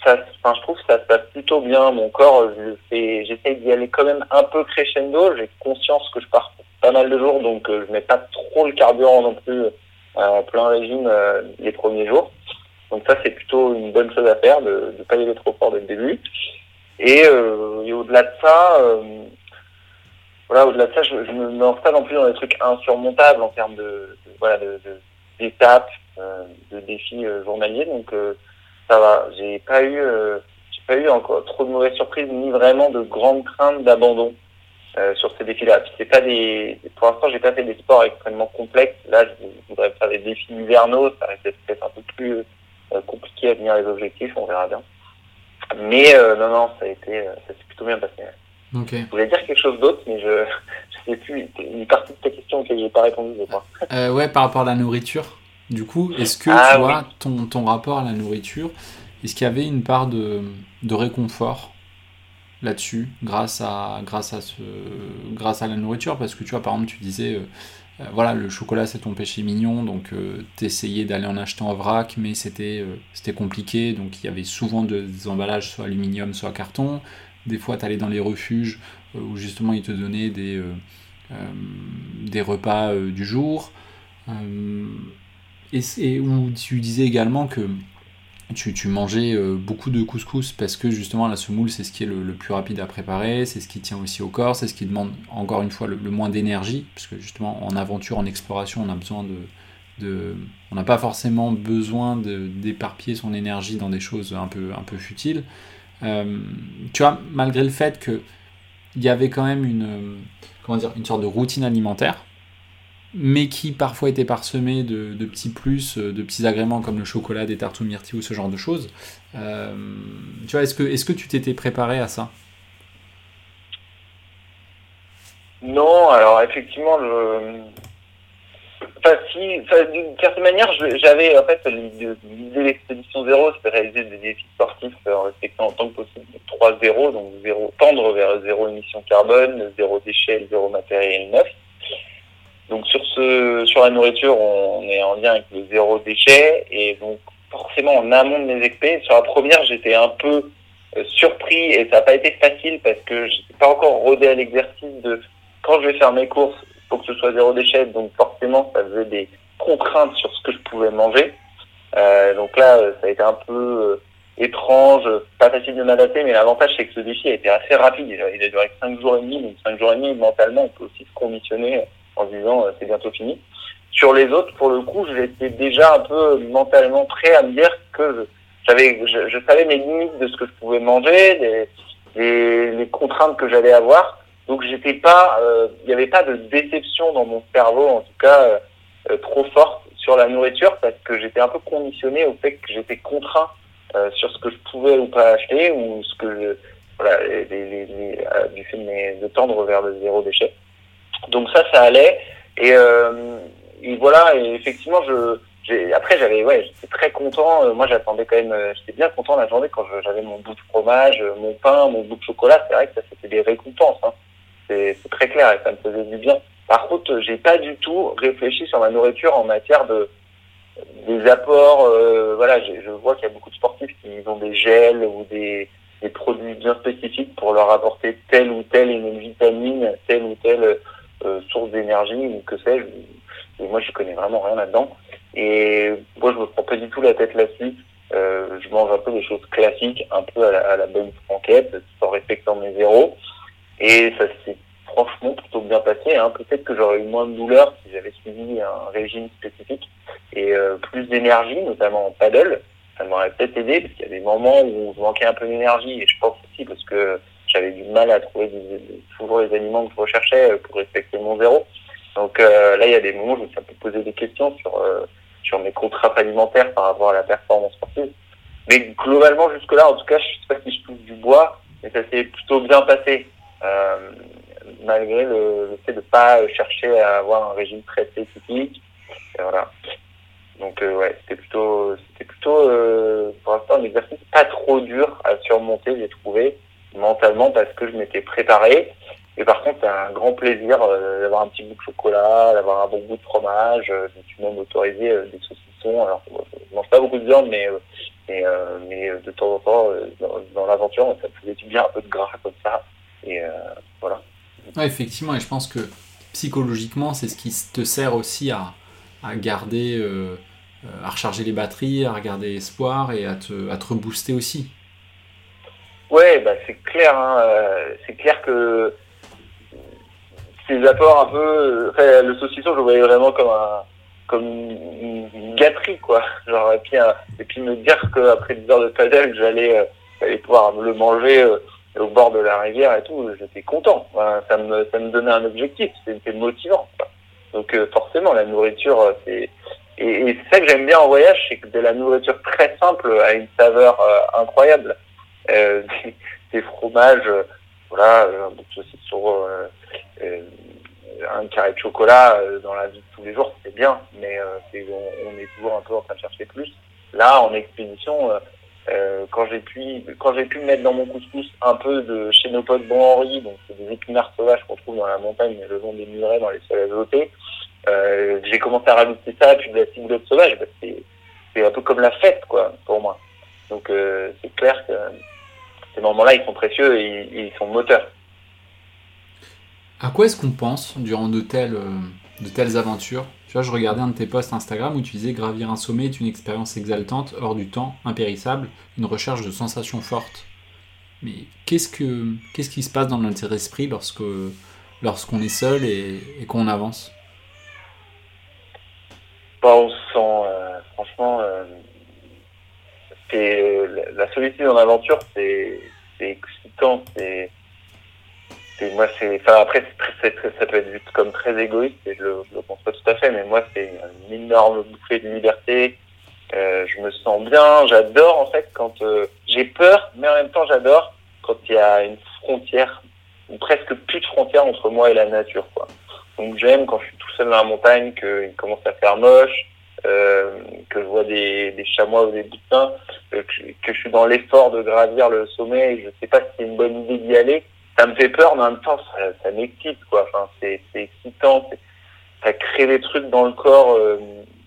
ça, je trouve que ça se passe plutôt bien. Mon corps, j'essaie d'y aller quand même un peu crescendo. J'ai conscience que je pars pas mal de jours, donc euh, je mets pas trop le carburant non plus en plein régime euh, les premiers jours. Donc ça, c'est plutôt une bonne chose à faire, de ne pas y aller trop fort dès le début. Et, euh, au-delà de ça, voilà, au-delà de ça, je, ne me lance pas non plus dans des trucs insurmontables en termes de, voilà, d'étapes, euh, de défis euh, journaliers. Donc euh, ça va. J'ai pas eu, j'ai pas eu encore trop de mauvaises surprises ni vraiment de grandes craintes d'abandon sur ces défis-là. C'est pas des, pour l'instant, j'ai pas fait des sports extrêmement complexes. Là, je voudrais faire des défis hivernaux. Ça risque d'être peut-être un peu plus compliqué à tenir les objectifs, on verra bien. Mais non, non, ça a été, ça s'est plutôt bien passé. Ok. Je voulais dire quelque chose d'autre, mais je ne sais plus. Une partie de ta question auquel je n'ai pas répondu, je crois. ouais, par rapport à la nourriture. Du coup, est-ce que Ah, tu vois ton, ton rapport à la nourriture, est-ce qu'il y avait une part de, de réconfort? Là-dessus grâce à, la nourriture Parce que tu vois, par exemple, tu disais, euh, euh, voilà, le chocolat c'est ton péché mignon, donc euh, t'essayais d'aller en acheter en vrac, mais c'était euh, c'était compliqué, donc il y avait souvent de- des emballages soit aluminium, soit carton. Des fois, t'allais dans les refuges où justement ils te donnaient des, repas du jour. Et, et où tu disais également que tu, mangeais euh, beaucoup de couscous parce que justement la semoule c'est ce qui est le, plus rapide à préparer, c'est ce qui tient aussi au corps, c'est ce qui demande encore une fois le, moins d'énergie parce que justement en aventure, en exploration, on a besoin de, de on n'a pas forcément besoin d'éparpiller son énergie dans des choses un peu un peu futiles. Euh, tu vois, malgré le fait que il y avait quand même une euh, comment dire une sorte de routine alimentaire mais qui parfois était parsemé de, petits plus, euh, de petits agréments comme le chocolat, des tartes aux myrtilles ou ce genre de choses. Euh, tu vois, est-ce que, est-ce que tu t'étais préparé à ça? Non, alors effectivement, je... Enfin, si, d'une certaine manière, j'avais en fait l'idée de l'expédition zéro, c'était réaliser des défis sportifs en respectant autant que possible trois zéros, donc zéro, tendre vers zéro émission carbone, zéro déchet, zéro matériel neuf. Donc sur ce, sur la nourriture, on est en lien avec le zéro déchet et donc forcément en amont de mes expés. Sur la première, j'étais un peu euh, surpris et ça n'a pas été facile parce que j'étais pas encore rodé à l'exercice de quand je vais faire mes courses, il faut que ce soit zéro déchet, donc forcément ça faisait des contraintes sur ce que je pouvais manger. Euh, donc là, euh, ça a été un peu euh, étrange, pas facile de m'adapter, mais l'avantage c'est que ce défi a été assez rapide. Il a, duré que 5 jours et demi, donc 5 jours et demi mentalement, on peut aussi se conditionner en se disant euh, c'est bientôt fini. Sur les autres, pour le coup, j'étais déjà un peu mentalement prêt à me dire que je- je, savais mes limites de ce que je pouvais manger, les, les, contraintes que j'allais avoir. Donc j'étais pas, euh, il n'y avait pas de déception dans mon cerveau, en tout cas euh, euh, trop forte sur la nourriture, parce que j'étais un peu conditionné au fait que j'étais contraint euh, sur ce que je pouvais ou pas acheter, ou ce que je, voilà, euh, du fait de tendre vers le zéro déchet. Donc ça, ça allait. Et, euh, et voilà, et effectivement, je, après j'avais, ouais, j'étais très content. Euh, moi, j'attendais quand même, euh, j'étais bien content la journée quand j'avais mon bout de fromage, euh, mon pain, mon bout de chocolat. C'est vrai que ça, c'était des récompenses. Hein. C'est, très clair et ça me faisait du bien. Par contre, j'ai pas du tout réfléchi sur ma nourriture en matière de des apports. euh, voilà, je vois qu'il y a beaucoup de sportifs qui ont des gels ou des, des produits bien spécifiques pour leur apporter telle ou telle une vitamine, telle ou telle source d'énergie ou que sais-je. Et moi, je connais vraiment rien là-dedans. Et moi, je me prends pas du tout la tête là-dessus. Euh, je mange un peu des choses classiques, un peu à la, bonne franquette, en respectant mes zéros. Et ça s'est franchement plutôt bien passé. Hein. Peut-être que j'aurais eu moins de douleur si j'avais suivi un régime spécifique et euh, plus d'énergie, notamment en paddle. Ça m'aurait peut-être aidé parce qu'il y a des moments où je manquais un peu d'énergie et je pense aussi parce que j'avais du mal à trouver toujours les aliments que je recherchais euh, pour respecter mon zéro. Donc euh, là, il y a des moments où je me suis posé des questions sur euh, sur mes contraintes alimentaires par rapport à la performance sportive. Mais globalement, jusque-là, en tout cas, je sais pas si je touche du bois, mais ça s'est plutôt bien passé, malgré le, fait de pas chercher à avoir un régime très spécifique. Et voilà. Donc ouais, c'était plutôt, c'était plutôt pour l'instant un exercice pas trop dur à surmonter, j'ai trouvé mentalement parce que je m'étais préparé. Et par contre, c'est un grand plaisir euh, d'avoir un petit bout de chocolat, d'avoir un bon bout de fromage. Euh, je me suis même autorisé euh, des saucissons. Alors, euh, je mange pas beaucoup de viande, mais mais, mais de temps en temps, dans, dans l'aventure, ça me faisait du bien un peu de gras comme ça. Et voilà. Ouais, effectivement, et je pense que psychologiquement, c'est ce qui te sert aussi à, à garder, à recharger les batteries, à regarder espoir et à te, à te rebooster aussi. Ouais, bah clair. Hein, euh, c'est clair que ces apports un peu, enfin, le saucisson, je le voyais vraiment comme un, comme une, gâterie, quoi. Genre et puis, me dire qu'après 10 heures de paddle, j'allais, euh, pouvoir le manger euh, au bord de la rivière et tout, j'étais content. Ça me, donnait un objectif, c'était motivant. Donc euh, forcément, la nourriture, euh, c'est et, c'est ça que j'aime bien en voyage, c'est que de la nourriture très simple a une saveur incroyable. des, fromages, voilà, un bout de saucisson, un carré de chocolat dans la vie de tous les jours, c'est bien, mais on, est toujours un peu en train de chercher plus. Là, en expédition, euh, quand j'ai pu quand j'ai pu mettre dans mon couscous un peu de chénopodes bon Henri, donc c'est des épinards sauvages qu'on trouve dans la montagne le long des murets dans les sols azotés, euh, j'ai commencé à rajouter ça puis de la ciboulette sauvage, c'est un peu comme la fête quoi pour moi. Donc euh, c'est clair que ces moments-là ils sont précieux et, ils sont moteurs. À quoi est-ce qu'on pense durant de telles de telles aventures? Tu vois, je regardais un de tes posts Instagram où tu disais gravir un sommet est une expérience exaltante, hors du temps, impérissable, une recherche de sensations fortes. Mais qu'est-ce que qu'est-ce qui se passe dans notre esprit lorsque lorsqu'on est seul et, qu'on avance? Bah, On sent, euh, franchement, euh, la solitude en aventure, c'est excitant, c'est moi c'est après ça peut être vu comme très égoïste et je le, je le conçois tout à fait mais moi c'est une énorme bouffée de liberté. Euh, je me sens bien j'adore en fait quand euh, j'ai peur mais en même temps j'adore quand il y a une frontière ou presque plus de frontière entre moi et la nature quoi. Donc j'aime quand je suis tout seul dans la montagne qu'il commence à faire moche euh, que je vois des, des chamois ou des butins, euh, que, je suis dans l'effort de gravir le sommet et je sais pas si c'est une bonne idée d'y aller ça me fait peur, mais en même temps, ça, ça m'excite, quoi. Enfin, c'est, excitant, ça crée des trucs dans le corps. Euh,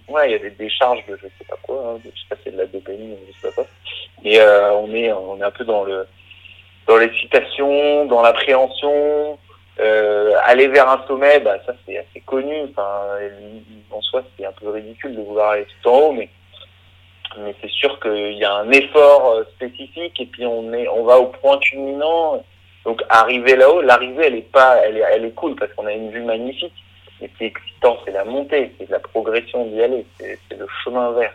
ouais, il y a des décharges de je sais pas quoi, hein, je sais pas c'est de la dopamine, je sais pas quoi. Mais euh, on est, on est un peu dans le, dans l'excitation, dans l'appréhension. Euh, aller vers un sommet, bah ça c'est assez connu. Enfin, en soi, c'est un peu ridicule de vouloir aller tout en haut, mais mais c'est sûr qu'il y a un effort euh, spécifique et puis on est, on va au point culminant donc arriver là-haut, l'arrivée elle est pas, elle est, elle est cool parce qu'on a une vue magnifique. Mais ce qui est excitant, c'est la montée, c'est la progression d'y aller, c'est le chemin vert.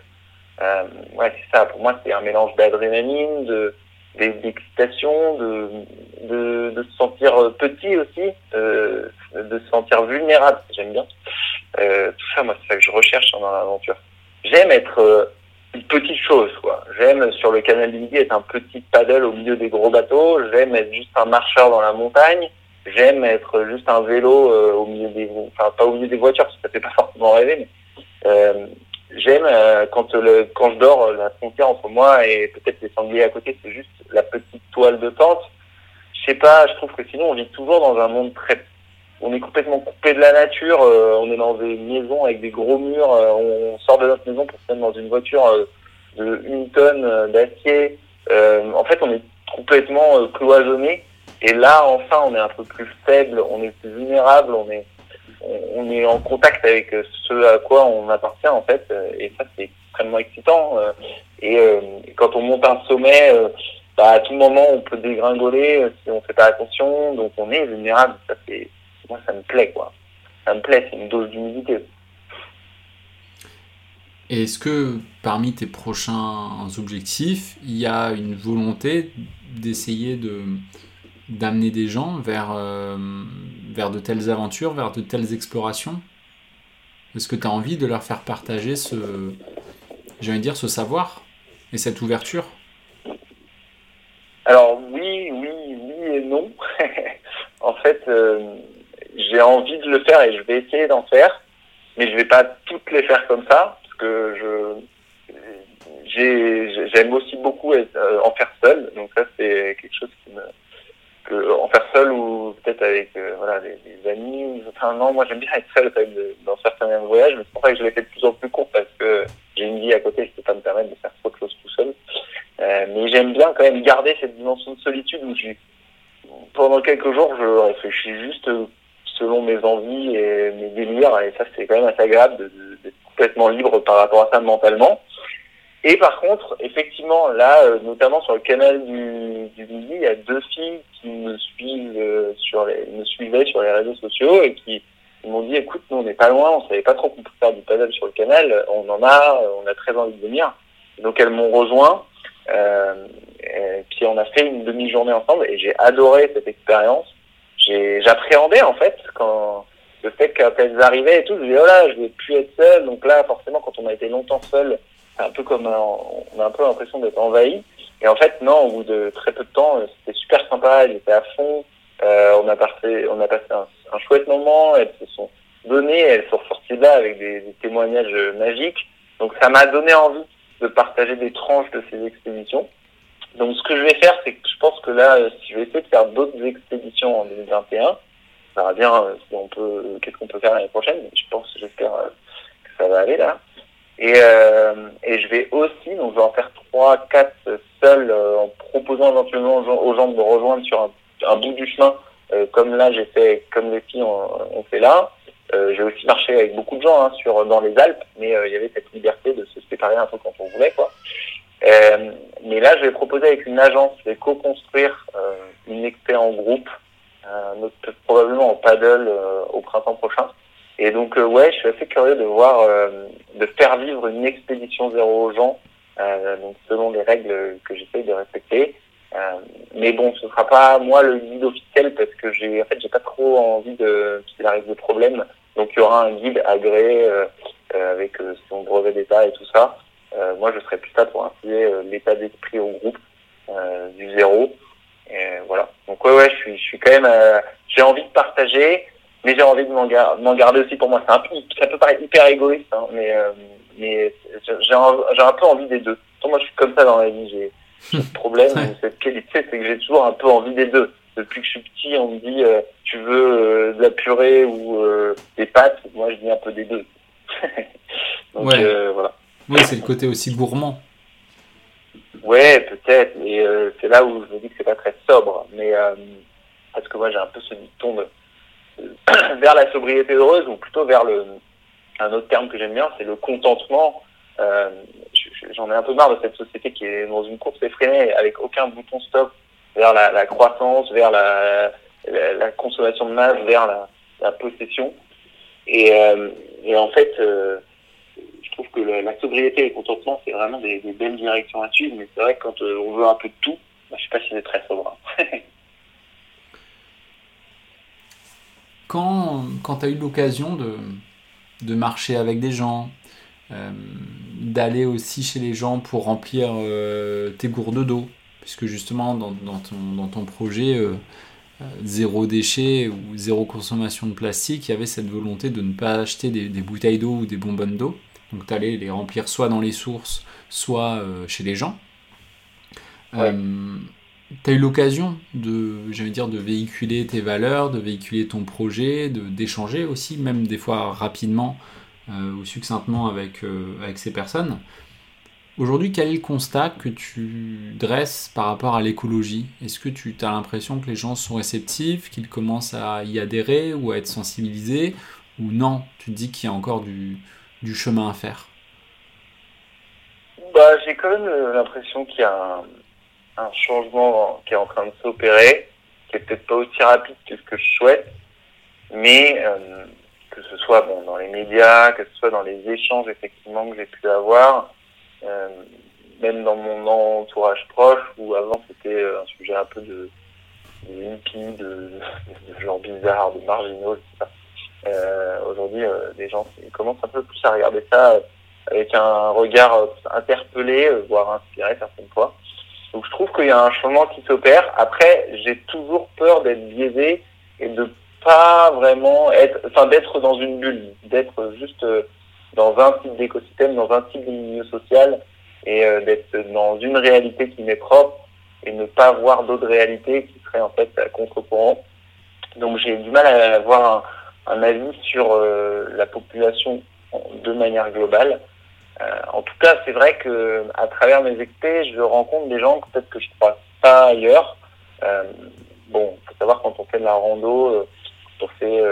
Euh, ouais, c'est ça. Pour moi, c'est un mélange d'adrénaline, de d'excitation, de, de, de se sentir petit aussi, euh, de se sentir vulnérable. J'aime bien. Euh, tout ça, moi, c'est ça que je recherche dans l'aventure. J'aime être euh, une petite chose, quoi. J'aime sur le canal du Midi être un petit paddle au milieu des gros bateaux. J'aime être juste un marcheur dans la montagne. J'aime être juste un vélo euh, au milieu des, enfin pas au milieu des voitures parce que ça fait pas forcément rêver, mais euh, j'aime euh, quand le quand je dors la frontière entre moi et peut-être les sangliers à côté, c'est juste la petite toile de tente. Je sais pas, je trouve que sinon on vit toujours dans un monde très on est complètement coupé de la nature. Euh, on est dans des maisons avec des gros murs. Euh, on sort de notre maison pour se mettre dans une voiture euh, de une tonne d'acier. en fait, on est complètement cloisonné. Et là, enfin, on est un peu plus faible, on est plus vulnérable, on est, on, est en contact avec ce à quoi on appartient en fait. Et ça, c'est extrêmement excitant. Et, quand on monte un sommet, bah, à tout moment, on peut dégringoler si on fait pas attention. Donc, on est vulnérable. Ça, c'est moi, ça me plaît, quoi. Ça me plaît, c'est une dose d'humidité. Est-ce que parmi tes prochains objectifs, il y a une volonté d'essayer de d'amener des gens vers, euh, vers de telles aventures, vers de telles explorations? Est-ce que tu as envie de leur faire partager ce, j'ai dire, ce savoir et cette ouverture? Alors oui, oui, oui et non. en fait, euh, j'ai envie de le faire et je vais essayer d'en faire, mais je vais pas toutes les faire comme ça parce que je j'aime aussi beaucoup euh, en faire seul, donc ça c'est quelque chose qui me en faire seul ou peut-être avec euh, voilà des, amis. Enfin non, moi j'aime bien être seul quand même, dans certains voyages, mais c'est pour ça que je l'ai fait de plus en plus court parce que j'ai une vie à côté, je peux pas me permettre de faire trop de choses tout seul. Euh, mais j'aime bien quand même garder cette dimension de solitude où je pendant quelques jours je réfléchis juste selon mes envies et mes délires. Et ça, c'est quand même assez agréable d'être complètement libre par rapport à ça mentalement. Et par contre, effectivement, là, euh, notamment sur le canal du, du Midi, il y a deux filles qui me suivent euh, sur les, me suivaient sur les réseaux sociaux et qui m'ont dit, écoute, nous on n'est pas loin, on savait pas trop qu'on pouvait faire du paddle sur le canal, on en a, on a très envie de venir. donc elles m'ont rejoint, euh, et puis on a fait une demi-journée ensemble et j'ai adoré cette expérience j'appréhendais en fait quand le fait quand elles arrivaient et tout, je disais, oh là, je vais plus être seul. Donc là, forcément, quand on a été longtemps seul, c'est un peu comme, on a un peu l'impression d'être envahi. Et en fait, non, au bout de très peu de temps, euh, c'était super sympa, elles étaient à fond. Euh, on a passé, on a passé un, chouette moment. Elles se sont données, elles sont sorties de là avec des, témoignages magiques. Donc ça m'a donné envie de partager des tranches de ces expéditions. Donc ce que je vais faire, c'est que je pense que là, euh, si je vais essayer de faire d'autres expéditions en 2021, on verra bien euh, on peut, qu'est-ce qu'on peut faire l'année prochaine. Je pense, j'espère que ça va aller là. Et, euh, et je vais aussi, donc je vais en faire trois, quatre seuls, en proposant éventuellement aux gens, de me rejoindre sur un, bout du chemin, comme là j'ai fait, comme les filles ont, fait là. j'ai aussi marché avec beaucoup de gens hein, sur dans les Alpes, mais il y avait cette liberté de se séparer un peu quand on voulait, quoi. Euh, mais là, je vais proposer avec une agence, je vais co-construire euh, une expé en groupe, euh, probablement en paddle euh, au printemps prochain. Et donc, euh, ouais, je suis assez curieux de voir, de faire vivre une expédition zéro aux gens, donc selon les règles que j'essaye de respecter. mais bon, ce sera pas moi le guide officiel parce que j'ai, en fait, j'ai pas trop envie de qu'il arrive des problèmes. Donc, il y aura un guide agréé avec son brevet d'état et tout ça. Euh, moi, je serais plus là pour euh, l'état d'esprit au groupe euh, du zéro. Et voilà. Donc ouais, ouais, je suis, je suis quand même. j'ai envie de partager, mais j'ai envie de m'en gar garder aussi pour moi. C'est un peu, ça peut paraître hyper égoïste, hein, mais mais j'ai un, un, peu envie des deux. Moi, je suis comme ça dans la vie. J'ai ce problème, cette qualité, c'est que j'ai toujours un peu envie des deux. Depuis que je suis petit, on me dit tu veux de la purée ou des pâtes. Moi, je dis un peu des deux. Donc voilà. Oui, c'est le côté aussi gourmand. Ouais, peut-être, mais euh, c'est là où je me dis que c'est pas très sobre. Mais euh, parce que moi j'ai un peu ce dicton de, vers la sobriété heureuse, ou plutôt vers le un autre terme que j'aime bien, c'est le contentement. Euh, J'en ai un peu marre de cette société qui est dans une course effrénée avec aucun bouton stop vers la, croissance, vers la, la, consommation de masse, vers la, possession. Et, euh, et en fait, euh, je trouve que la, sobriété et le contentement, c'est vraiment des, belles directions à suivre, mais c'est vrai que quand on veut un peu de tout, bah, je sais pas si c'est très sobre. quand quand tu as eu l'occasion de, de marcher avec des gens, euh, d'aller aussi chez les gens pour remplir euh, tes gourdes d'eau, puisque justement dans, dans, ton, dans ton, projet zéro déchet ou zéro consommation de plastique, il y avait cette volonté de ne pas acheter des, des bouteilles d'eau ou des bonbonnes d'eau, donc tu allais les remplir soit dans les sources, soit euh, chez les gens. Euh, tu as eu l'occasion de, dire, de véhiculer tes valeurs, de véhiculer ton projet, d'échanger aussi, même des fois rapidement euh, ou succinctement avec, avec ces personnes. Aujourd'hui, quel est le constat que tu dresses par rapport à l'écologie? Est-ce que tu as l'impression que les gens sont réceptifs, qu'ils commencent à y adhérer ou à être sensibilisés Ou non, tu te dis qu'il y a encore du, du chemin à faire? Bah, J'ai quand même euh, l'impression qu'il y a changement qui est en train de s'opérer, qui est peut-être pas aussi rapide que ce que je souhaite, mais euh, que ce soit bon, dans les médias, que ce soit dans les échanges effectivement que j'ai pu avoir, euh, même dans mon entourage proche, où avant c'était un sujet un peu de, de de, de, genre bizarre, de marginaux, etc. Euh, Aujourd'hui, les gens commencent un peu plus à regarder ça avec un regard interpellé, voire inspiré certaines fois. Donc je trouve qu'il y a un changement qui s'opère. Après, j'ai toujours peur d'être biaisé et de pas vraiment être, enfin d'être dans une bulle, d'être juste dans un type d'écosystème, dans un type de milieu social et d'être dans une réalité qui m'est propre et ne pas voir d'autres réalités qui seraient en fait contre-courant. Donc j'ai du mal à avoir un, un avis sur euh, la population de manière globale. Euh, en tout cas, c'est vrai que à travers mes expés, je rencontre des gens peut-être que je ne crois pas ailleurs. Euh, bon, faut savoir quand on fait de la rando, quand on fait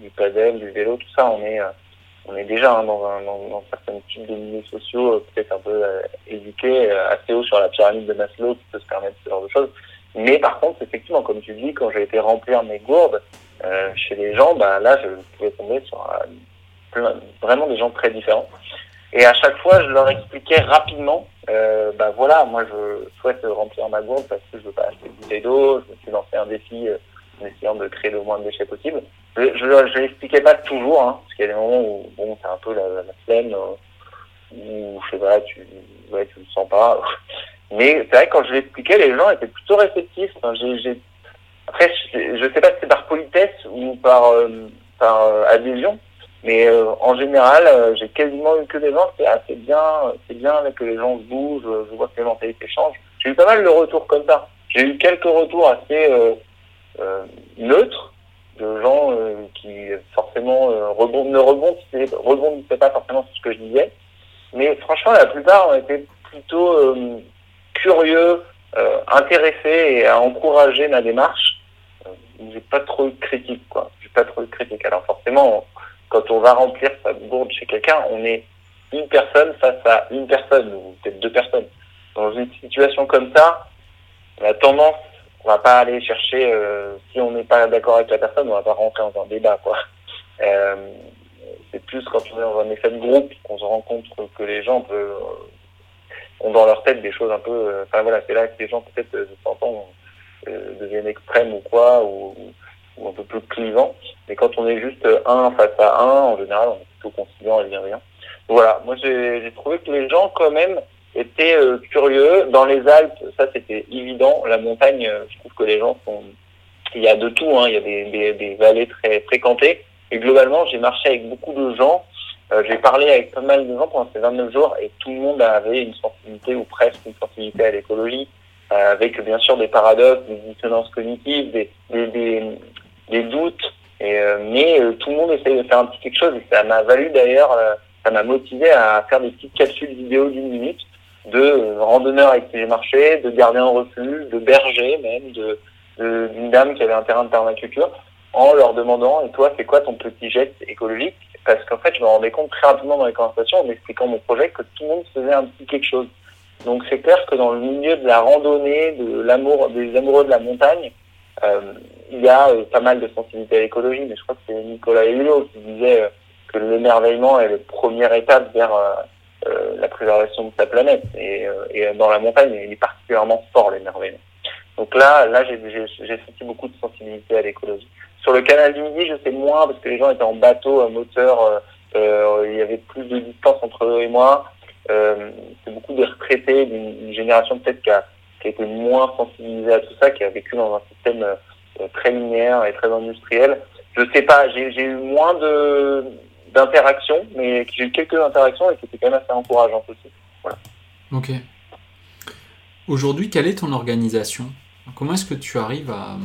du paddle, du vélo, tout ça, on est on est déjà hein, dans, un, dans, dans, certains types de milieux sociaux peut-être un peu éduqués, assez haut sur la pyramide de Maslow, qui peut se permettre ce genre de choses. Mais par contre, effectivement, comme tu dis, quand j'ai été remplir mes gourdes, euh, chez les gens, bah, là, je pouvais tomber sur euh, vraiment des gens très différents. Et à chaque fois, je leur expliquais rapidement, euh, bah voilà, moi je souhaite remplir ma gourde parce que je veux pas acheter de bouteille d'eau, je me suis lancé un défi euh, en essayant de créer le moins de déchets possible. je, je, l'expliquais pas toujours, hein, parce qu'il y a des moments où bon, c'est un peu la, la flemme, euh, où je sais pas, tu, ouais, tu le sens pas. Mais c'est vrai quand je l'expliquais, les gens étaient plutôt réceptifs. Enfin, j'ai, Après, je, sais pas si c'est par politesse ou par, euh, par euh, adhésion, mais en général, j'ai quasiment eu que des gens, c'est assez bien, c'est bien que les gens se bougent, je vois que les mentalités changent. J'ai eu pas mal de retours comme ça. J'ai eu quelques retours assez neutres, de gens euh, qui forcément euh, ne rebondissaient, rebondissaient pas forcément sur ce que je disais. Mais franchement, la plupart ont été plutôt euh, curieux, intéressés et à encourager ma démarche. j'ai pas trop de critiques, quoi. J'ai pas trop de critiques. Alors forcément, quand on va remplir sa bourde chez quelqu'un, on est une personne face à une personne, ou peut-être deux personnes. Dans une situation comme ça, la tendance on va pas aller chercher euh, si on n'est pas d'accord avec la personne, on va pas rentrer dans un débat quoi. Euh, c'est plus quand on est dans un effet de groupe qu'on se rend compte que les gens peuvent, euh, ont dans leur tête des choses un peu. Enfin voilà, c'est là que les gens peut-être en temps deviennent extrêmes ou quoi, ou, un peu plus clivants. Mais quand on est juste un face à un, en général, on est plutôt conciliant et rien. Voilà, moi j'ai trouvé que les gens quand même était euh, curieux. Dans les Alpes, ça c'était évident. La montagne, euh, je trouve que les gens sont... Il y a de tout, hein. il y a des, des, vallées très fréquentées. Et globalement, j'ai marché avec beaucoup de gens. Euh, j'ai parlé avec pas mal de gens pendant ces 29 jours et tout le monde avait une sensibilité ou presque une sensibilité à l'écologie, avec bien sûr des paradoxes, des dissonances cognitives, des, doutes. Et, mais tout le monde essaye de faire un petit quelque chose et ça m'a valu d'ailleurs, ça m'a motivé à faire des petites capsules vidéo d'une minute de randonneurs avec qui j'ai marché, de gardiens en refuge, de bergers même, de d'une dame qui avait un terrain de permaculture, en leur demandant et toi c'est quoi ton petit geste écologique? Parce qu'en fait je me rendais compte très rapidement dans les conversations en expliquant mon projet que tout le monde faisait un petit quelque chose. Donc c'est clair que dans le milieu de la randonnée, de l'amour, des amoureux de la montagne, euh, il y a euh, pas mal de sensibilité à l'écologie, mais je crois que c'est Nicolas Hulot qui disait euh, que l'émerveillement est la première étape vers euh, la préservation de sa planète. Et, euh, dans la montagne, il est particulièrement fort l'émerveillement. Donc là, là, j'ai senti beaucoup de sensibilité à l'écologie. Sur le canal du Midi, je sais moins parce que les gens étaient en bateau à moteur. Euh, il y avait plus de distance entre eux et moi. c'est beaucoup de retraités d'une génération peut-être qui a, qui été moins sensibilisée à tout ça, qui a vécu dans un système très linéaire et très industriel. Je sais pas, j'ai eu moins de d'interactions, mais j'ai eu quelques interactions et c'était quand même assez encourageant aussi. Voilà. Ok. Aujourd'hui, quelle est ton organisation? Comment est-ce que tu arrives à,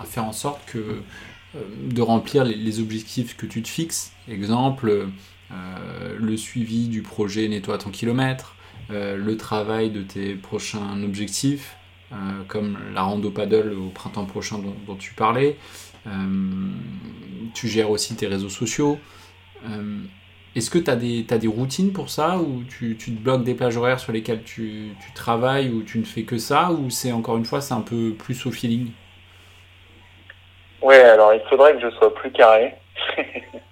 à, faire en sorte que euh, de remplir les, objectifs que tu te fixes? Exemple, euh, le suivi du projet Nettoie ton kilomètre, euh, le travail de tes prochains objectifs, comme la rando paddle au printemps prochain dont, tu parlais. tu gères aussi tes réseaux sociaux. Euh, est-ce que tu as, des routines pour ça ou tu, te bloques des plages horaires sur lesquelles tu, tu, travailles ou tu ne fais que ça ou c'est encore une fois c'est un peu plus au feeling? Ouais, alors il faudrait que je sois plus carré.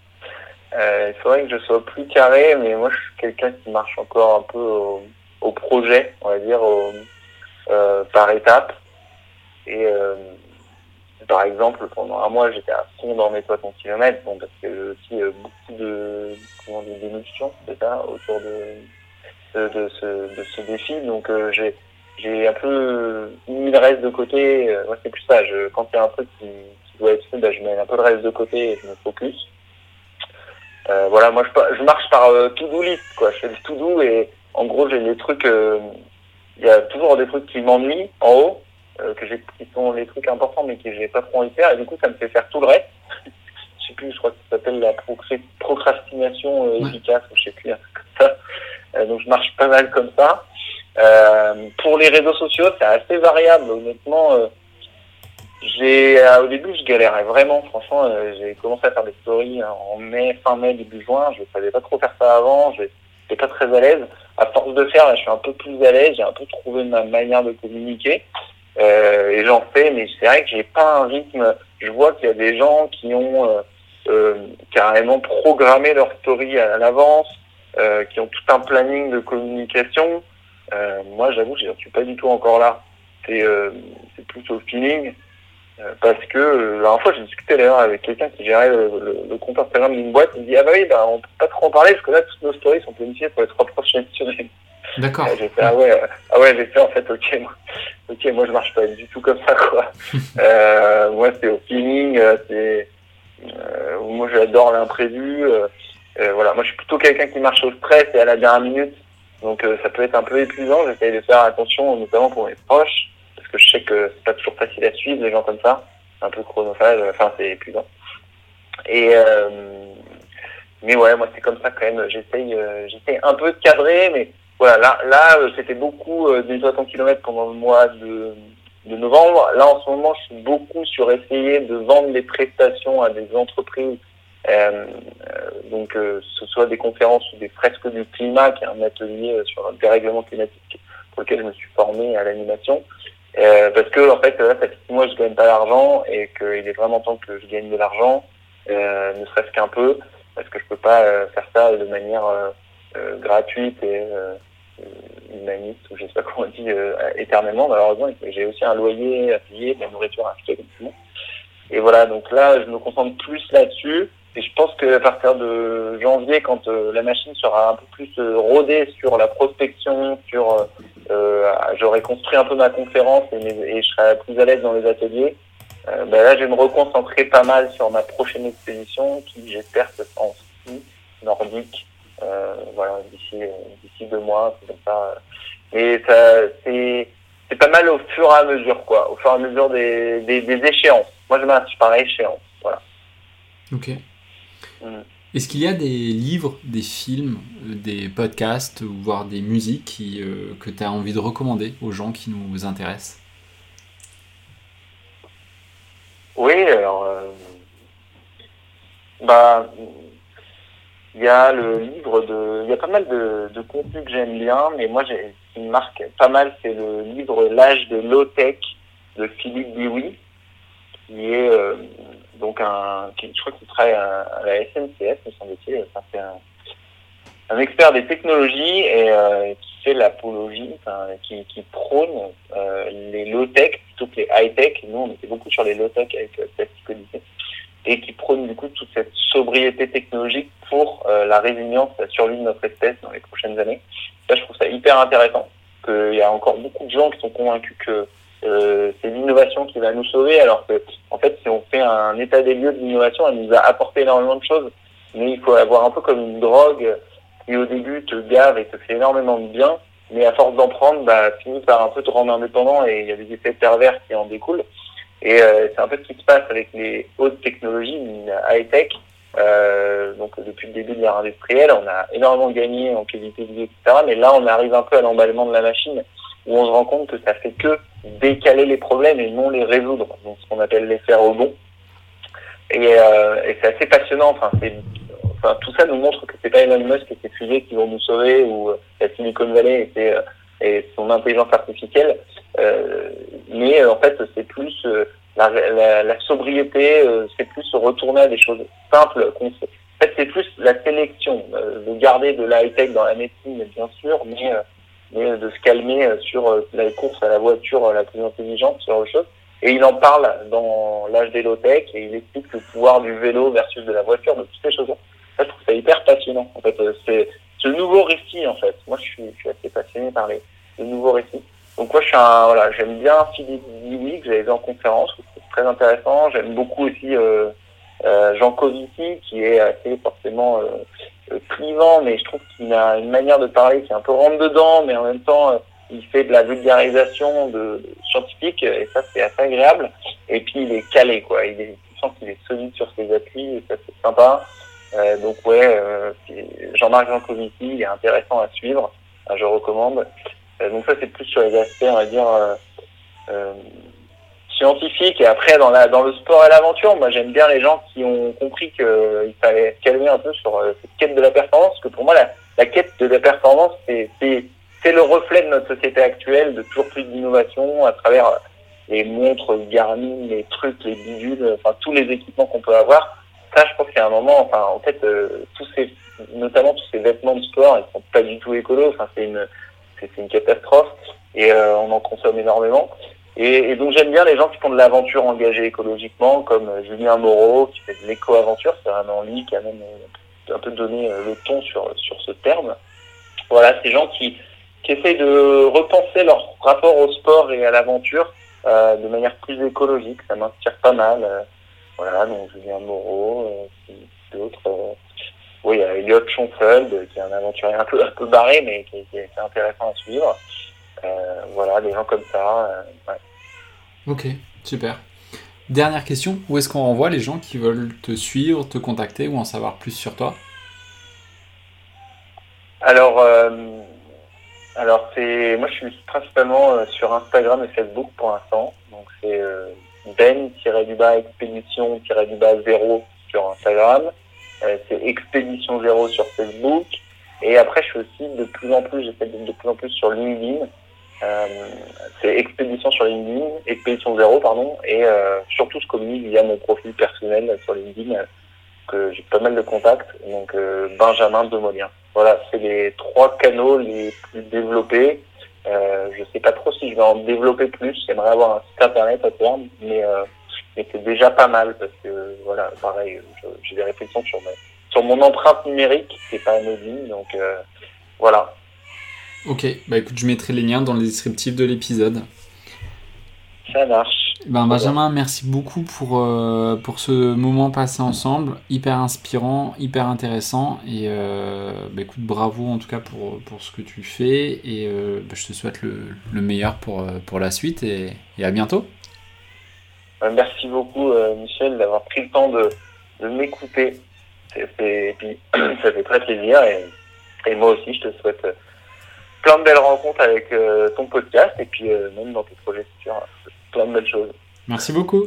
euh, il faudrait que je sois plus carré, mais moi je suis quelqu'un qui marche encore un peu au, au projet, on va dire, au, euh, par étapes. Et euh, par exemple, pendant un mois, j'étais à fond dans mes 60 km, bon, parce que j'ai aussi euh, beaucoup de, comment dire, d'émotions, c'est ça, autour de, de, ce, de ce défi. Donc, euh, j'ai, j'ai un peu mis le reste de côté. Euh, moi, c'est plus ça. Je, quand il y a un truc qui, qui doit être fait, ben, je mets un peu le reste de côté et je me focus. Euh, voilà, moi, je, je marche par to-do list, quoi. Je fais du to-do et, en gros, j'ai des trucs, il y a toujours des trucs qui m'ennuient en haut euh, que j'ai, qui sont les trucs importants mais que j'ai pas trop envie de faire et du coup ça me fait faire tout le reste. je sais plus, je crois que ça s'appelle la procrastination euh, efficace ou je sais plus, comme ça. Euh, donc je marche pas mal comme ça. pour les réseaux sociaux, c'est assez variable, honnêtement. J'ai au début je galérais vraiment franchement j'ai commencé à faire des stories en mai fin mai début juin je savais pas trop faire ça avant je n'étais pas très à l'aise à force de faire je suis un peu plus à l'aise j'ai un peu trouvé ma manière de communiquer euh, et j'en fais, mais c'est vrai que j'ai pas un rythme. Je vois qu'il y a des gens qui ont euh, euh, carrément programmé leur story à l'avance, qui ont tout un planning de communication. moi, j'avoue, je suis pas du tout encore là. C'est plus au feeling. Parce que la dernière fois j'ai discuté d'ailleurs avec quelqu'un qui gérait le, compte Instagram d'une boîte, il me dit ah bah oui bah on peut pas trop en parler parce que là toutes nos stories sont planifiées pour les trois prochaines semaines. D'accord. j'ai fait ah ouais ah ouais j'ai fait en fait ok moi ok moi je marche pas du tout comme ça quoi. euh, moi c'est au feeling c'est euh, moi j'adore l'imprévu euh, voilà moi je suis plutôt quelqu'un qui marche au stress et à la dernière minute donc ça peut être un peu épuisant j'essaye de faire attention notamment pour mes proches que je sais que c'est pas toujours facile à suivre les gens comme ça, un peu chronophage, enfin c'est épuisant. Et euh, mais ouais, moi c'est comme ça quand même. J'essaye, euh, j'essaye un peu de cadrer, mais voilà, là, euh, c'était beaucoup des 60 km pendant le mois de, novembre. Là en ce moment, je suis beaucoup sur essayer de vendre des prestations à des entreprises. Donc, ce soit des conférences ou des fresques du climat, qui est un atelier sur le dérèglement climatique pour lequel je me suis formé à l'animation. Euh, parce que en fait, là, ça fait six mois je gagne pas d'argent et qu'il est vraiment temps que je gagne de l'argent, euh, ne serait-ce qu'un peu, parce que je peux pas euh, faire ça de manière euh, euh, gratuite et humaniste ou je sais pas comment on dit éternellement malheureusement. J'ai aussi un loyer à payer, de la nourriture à acheter. Et voilà, donc là, je me concentre plus là-dessus. Et je pense qu'à partir de janvier, quand la machine sera un peu plus rodée sur la prospection, sur euh, j'aurais construit un peu ma conférence et, je serais plus à l'aise dans les ateliers. Euh, ben là, je vais me reconcentrer pas mal sur ma prochaine expédition qui, j'espère, se fera en ski nordique. Euh, voilà, d'ici d'ici deux mois, c'est comme ça. Et ça, c'est c'est pas mal au fur et à mesure, quoi, au fur et à mesure des, des, des échéances. Moi, je m'inscris par échéance, voilà. Ok. Est-ce qu'il y a des livres, des films, euh, des podcasts, voire des musiques euh, que tu as envie de recommander aux gens qui nous intéressent? Oui, alors. Euh, bah. Il y a le livre de. Il y a pas mal de, de contenu que j'aime bien, mais moi, ce qui me marque pas mal, c'est le livre L'âge de low-tech de Philippe Dewey, qui est donc un, je crois qu'il travaille à, la SNCF, me semble-t-il. c'est un, expert des technologies et euh, qui fait l'apologie, qui, qui prône euh, les low-tech plutôt que les high-tech. Nous, on était beaucoup sur les low-tech avec euh, Plastic et qui prône du coup toute cette sobriété technologique pour euh, la résilience, la survie de notre espèce dans les prochaines années. Ça, je trouve ça hyper intéressant. Qu'il y a encore beaucoup de gens qui sont convaincus que euh, c'est l'innovation qui va nous sauver, alors que en fait, si on fait un état des lieux de l'innovation, elle nous a apporté énormément de choses, mais il faut avoir un peu comme une drogue qui au début te gave et te fait énormément de bien, mais à force d'en prendre, bah, finit par un peu te rendre indépendant et il y a des effets pervers qui en découlent. Et euh, c'est un peu ce qui se passe avec les hautes technologies, high-tech. Euh, donc depuis le début de l'ère industrielle, on a énormément gagné en qualité de vie, etc. Mais là, on arrive un peu à l'emballement de la machine où on se rend compte que ça fait que décaler les problèmes et non les résoudre. Donc ce qu'on appelle l'effet rebond. Et, euh, et c'est assez passionnant. Enfin, enfin, tout ça nous montre que c'est pas Elon Musk et ses fusées qui vont nous sauver ou euh, la Silicon Valley et, c'est, euh, et son intelligence artificielle. Euh, mais en fait, c'est plus la, la, la, sobriété, c'est plus se retourner à des choses simples. En fait, c'est plus la sélection, de garder de la high-tech dans la médecine, bien sûr, mais mais de se calmer euh, sur euh, la course à la voiture euh, la plus intelligente, sur autre chose. Et il en parle dans l'âge des low-tech et il explique le pouvoir du vélo versus de la voiture, de toutes ces choses-là. Je trouve ça hyper passionnant. En fait, c'est ce nouveau récit, en fait. Moi, je suis, je suis assez passionné par les, les nouveaux récits. Donc moi, je suis un, voilà, j'aime bien Philippe Dewey, que j'avais vu en conférence, c'est très intéressant. J'aime beaucoup aussi euh, euh, Jean Covici, qui est assez forcément euh, clivant, mais je trouve qu'il a une manière de parler qui est un peu rentre dedans, mais en même temps, euh, il fait de la vulgarisation de, scientifique, et ça, c'est assez agréable. Et puis, il est calé, quoi. Il est, je sens qu'il est solide sur ses appuis, et ça, c'est sympa. Euh, donc, ouais, euh, Jean-Marc Jancovici, il est intéressant à suivre, je recommande. donc, ça, c'est plus sur les aspects, on va dire, scientifique et après dans la dans le sport et l'aventure moi j'aime bien les gens qui ont compris qu'il fallait calmer un peu sur euh, cette quête de la performance parce que pour moi la, quête de la performance c'est c'est le reflet de notre société actuelle de toujours plus d'innovation à travers les montres Garmin les trucs les bidules enfin tous les équipements qu'on peut avoir. Ça je pense qu'il y a un moment enfin en fait euh, tous notamment tous ces vêtements de sport ils sont pas du tout écolos. Enfin c'est une c'est une catastrophe. Et euh, on en consomme énormément Et, donc j'aime bien les gens qui font de l'aventure engagée écologiquement, comme Julien Moreau qui fait de l'éco-aventure, c'est un en ligne qui a même un peu donné le ton sur, sur ce terme. Voilà, ces gens qui, qui essayent de repenser leur rapport au sport et à l'aventure euh, de manière plus écologique. Ça m'inspire pas mal. Euh, voilà, donc Julien Moreau, euh, d'autres. Euh, oui, il y a Elliot Schonfeld, qui est un aventurier un peu, un peu barré, mais qui, est intéressant à suivre. voilà, des gens comme ça. Ok, super. Dernière question, où est-ce qu'on renvoie les gens qui veulent te suivre, te contacter ou en savoir plus sur toi? Alors, alors c'est moi je suis principalement euh, sur Instagram et Facebook pour l'instant. Donc c'est euh, ben-du-bas expédition-du-bas 0 sur Instagram. Euh, c'est expédition 0 sur Facebook. Et après je suis aussi de plus en plus, j'essaie de plus en plus sur LinkedIn. C'est expédition sur LinkedIn, expédition 0 pardon, et surtout je communique via mon profil personnel sur LinkedIn que j'ai pas mal de contacts. Donc Benjamin Demolien. Voilà, c'est les trois canaux les plus développés. Euh, je sais pas trop si je vais en développer plus. J'aimerais avoir un site internet à terme, mais, euh, mais c'est déjà pas mal parce que voilà, pareil, j'ai des réflexions sur, sur mon empreinte numérique, c'est pas anodine, donc euh, voilà. Ok, bah écoute, je mettrai les liens dans le descriptif de l'épisode. Ça marche. Ben, Benjamin, merci beaucoup pour, euh, pour ce moment passé ensemble. Hyper inspirant, hyper intéressant. Et euh, bah, écoute, bravo en tout cas pour, pour ce que tu fais. Et euh, bah, je te souhaite le, le, meilleur pour, pour la suite et, et à bientôt. Merci beaucoup, Michel, d'avoir pris le temps de, de m'écouter. Ça fait très plaisir. Et, et, moi aussi, je te souhaite plein de belles rencontres avec ton podcast et puis même dans tes projets futurs plein de belles choses. Merci beaucoup.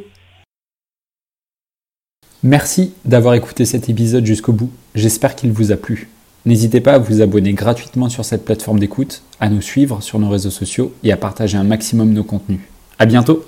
Merci d'avoir écouté cet épisode jusqu'au bout. J'espère qu'il vous a plu. N'hésitez pas à vous abonner gratuitement sur cette plateforme d'écoute, à nous suivre sur nos réseaux sociaux et à partager un maximum nos contenus. À bientôt!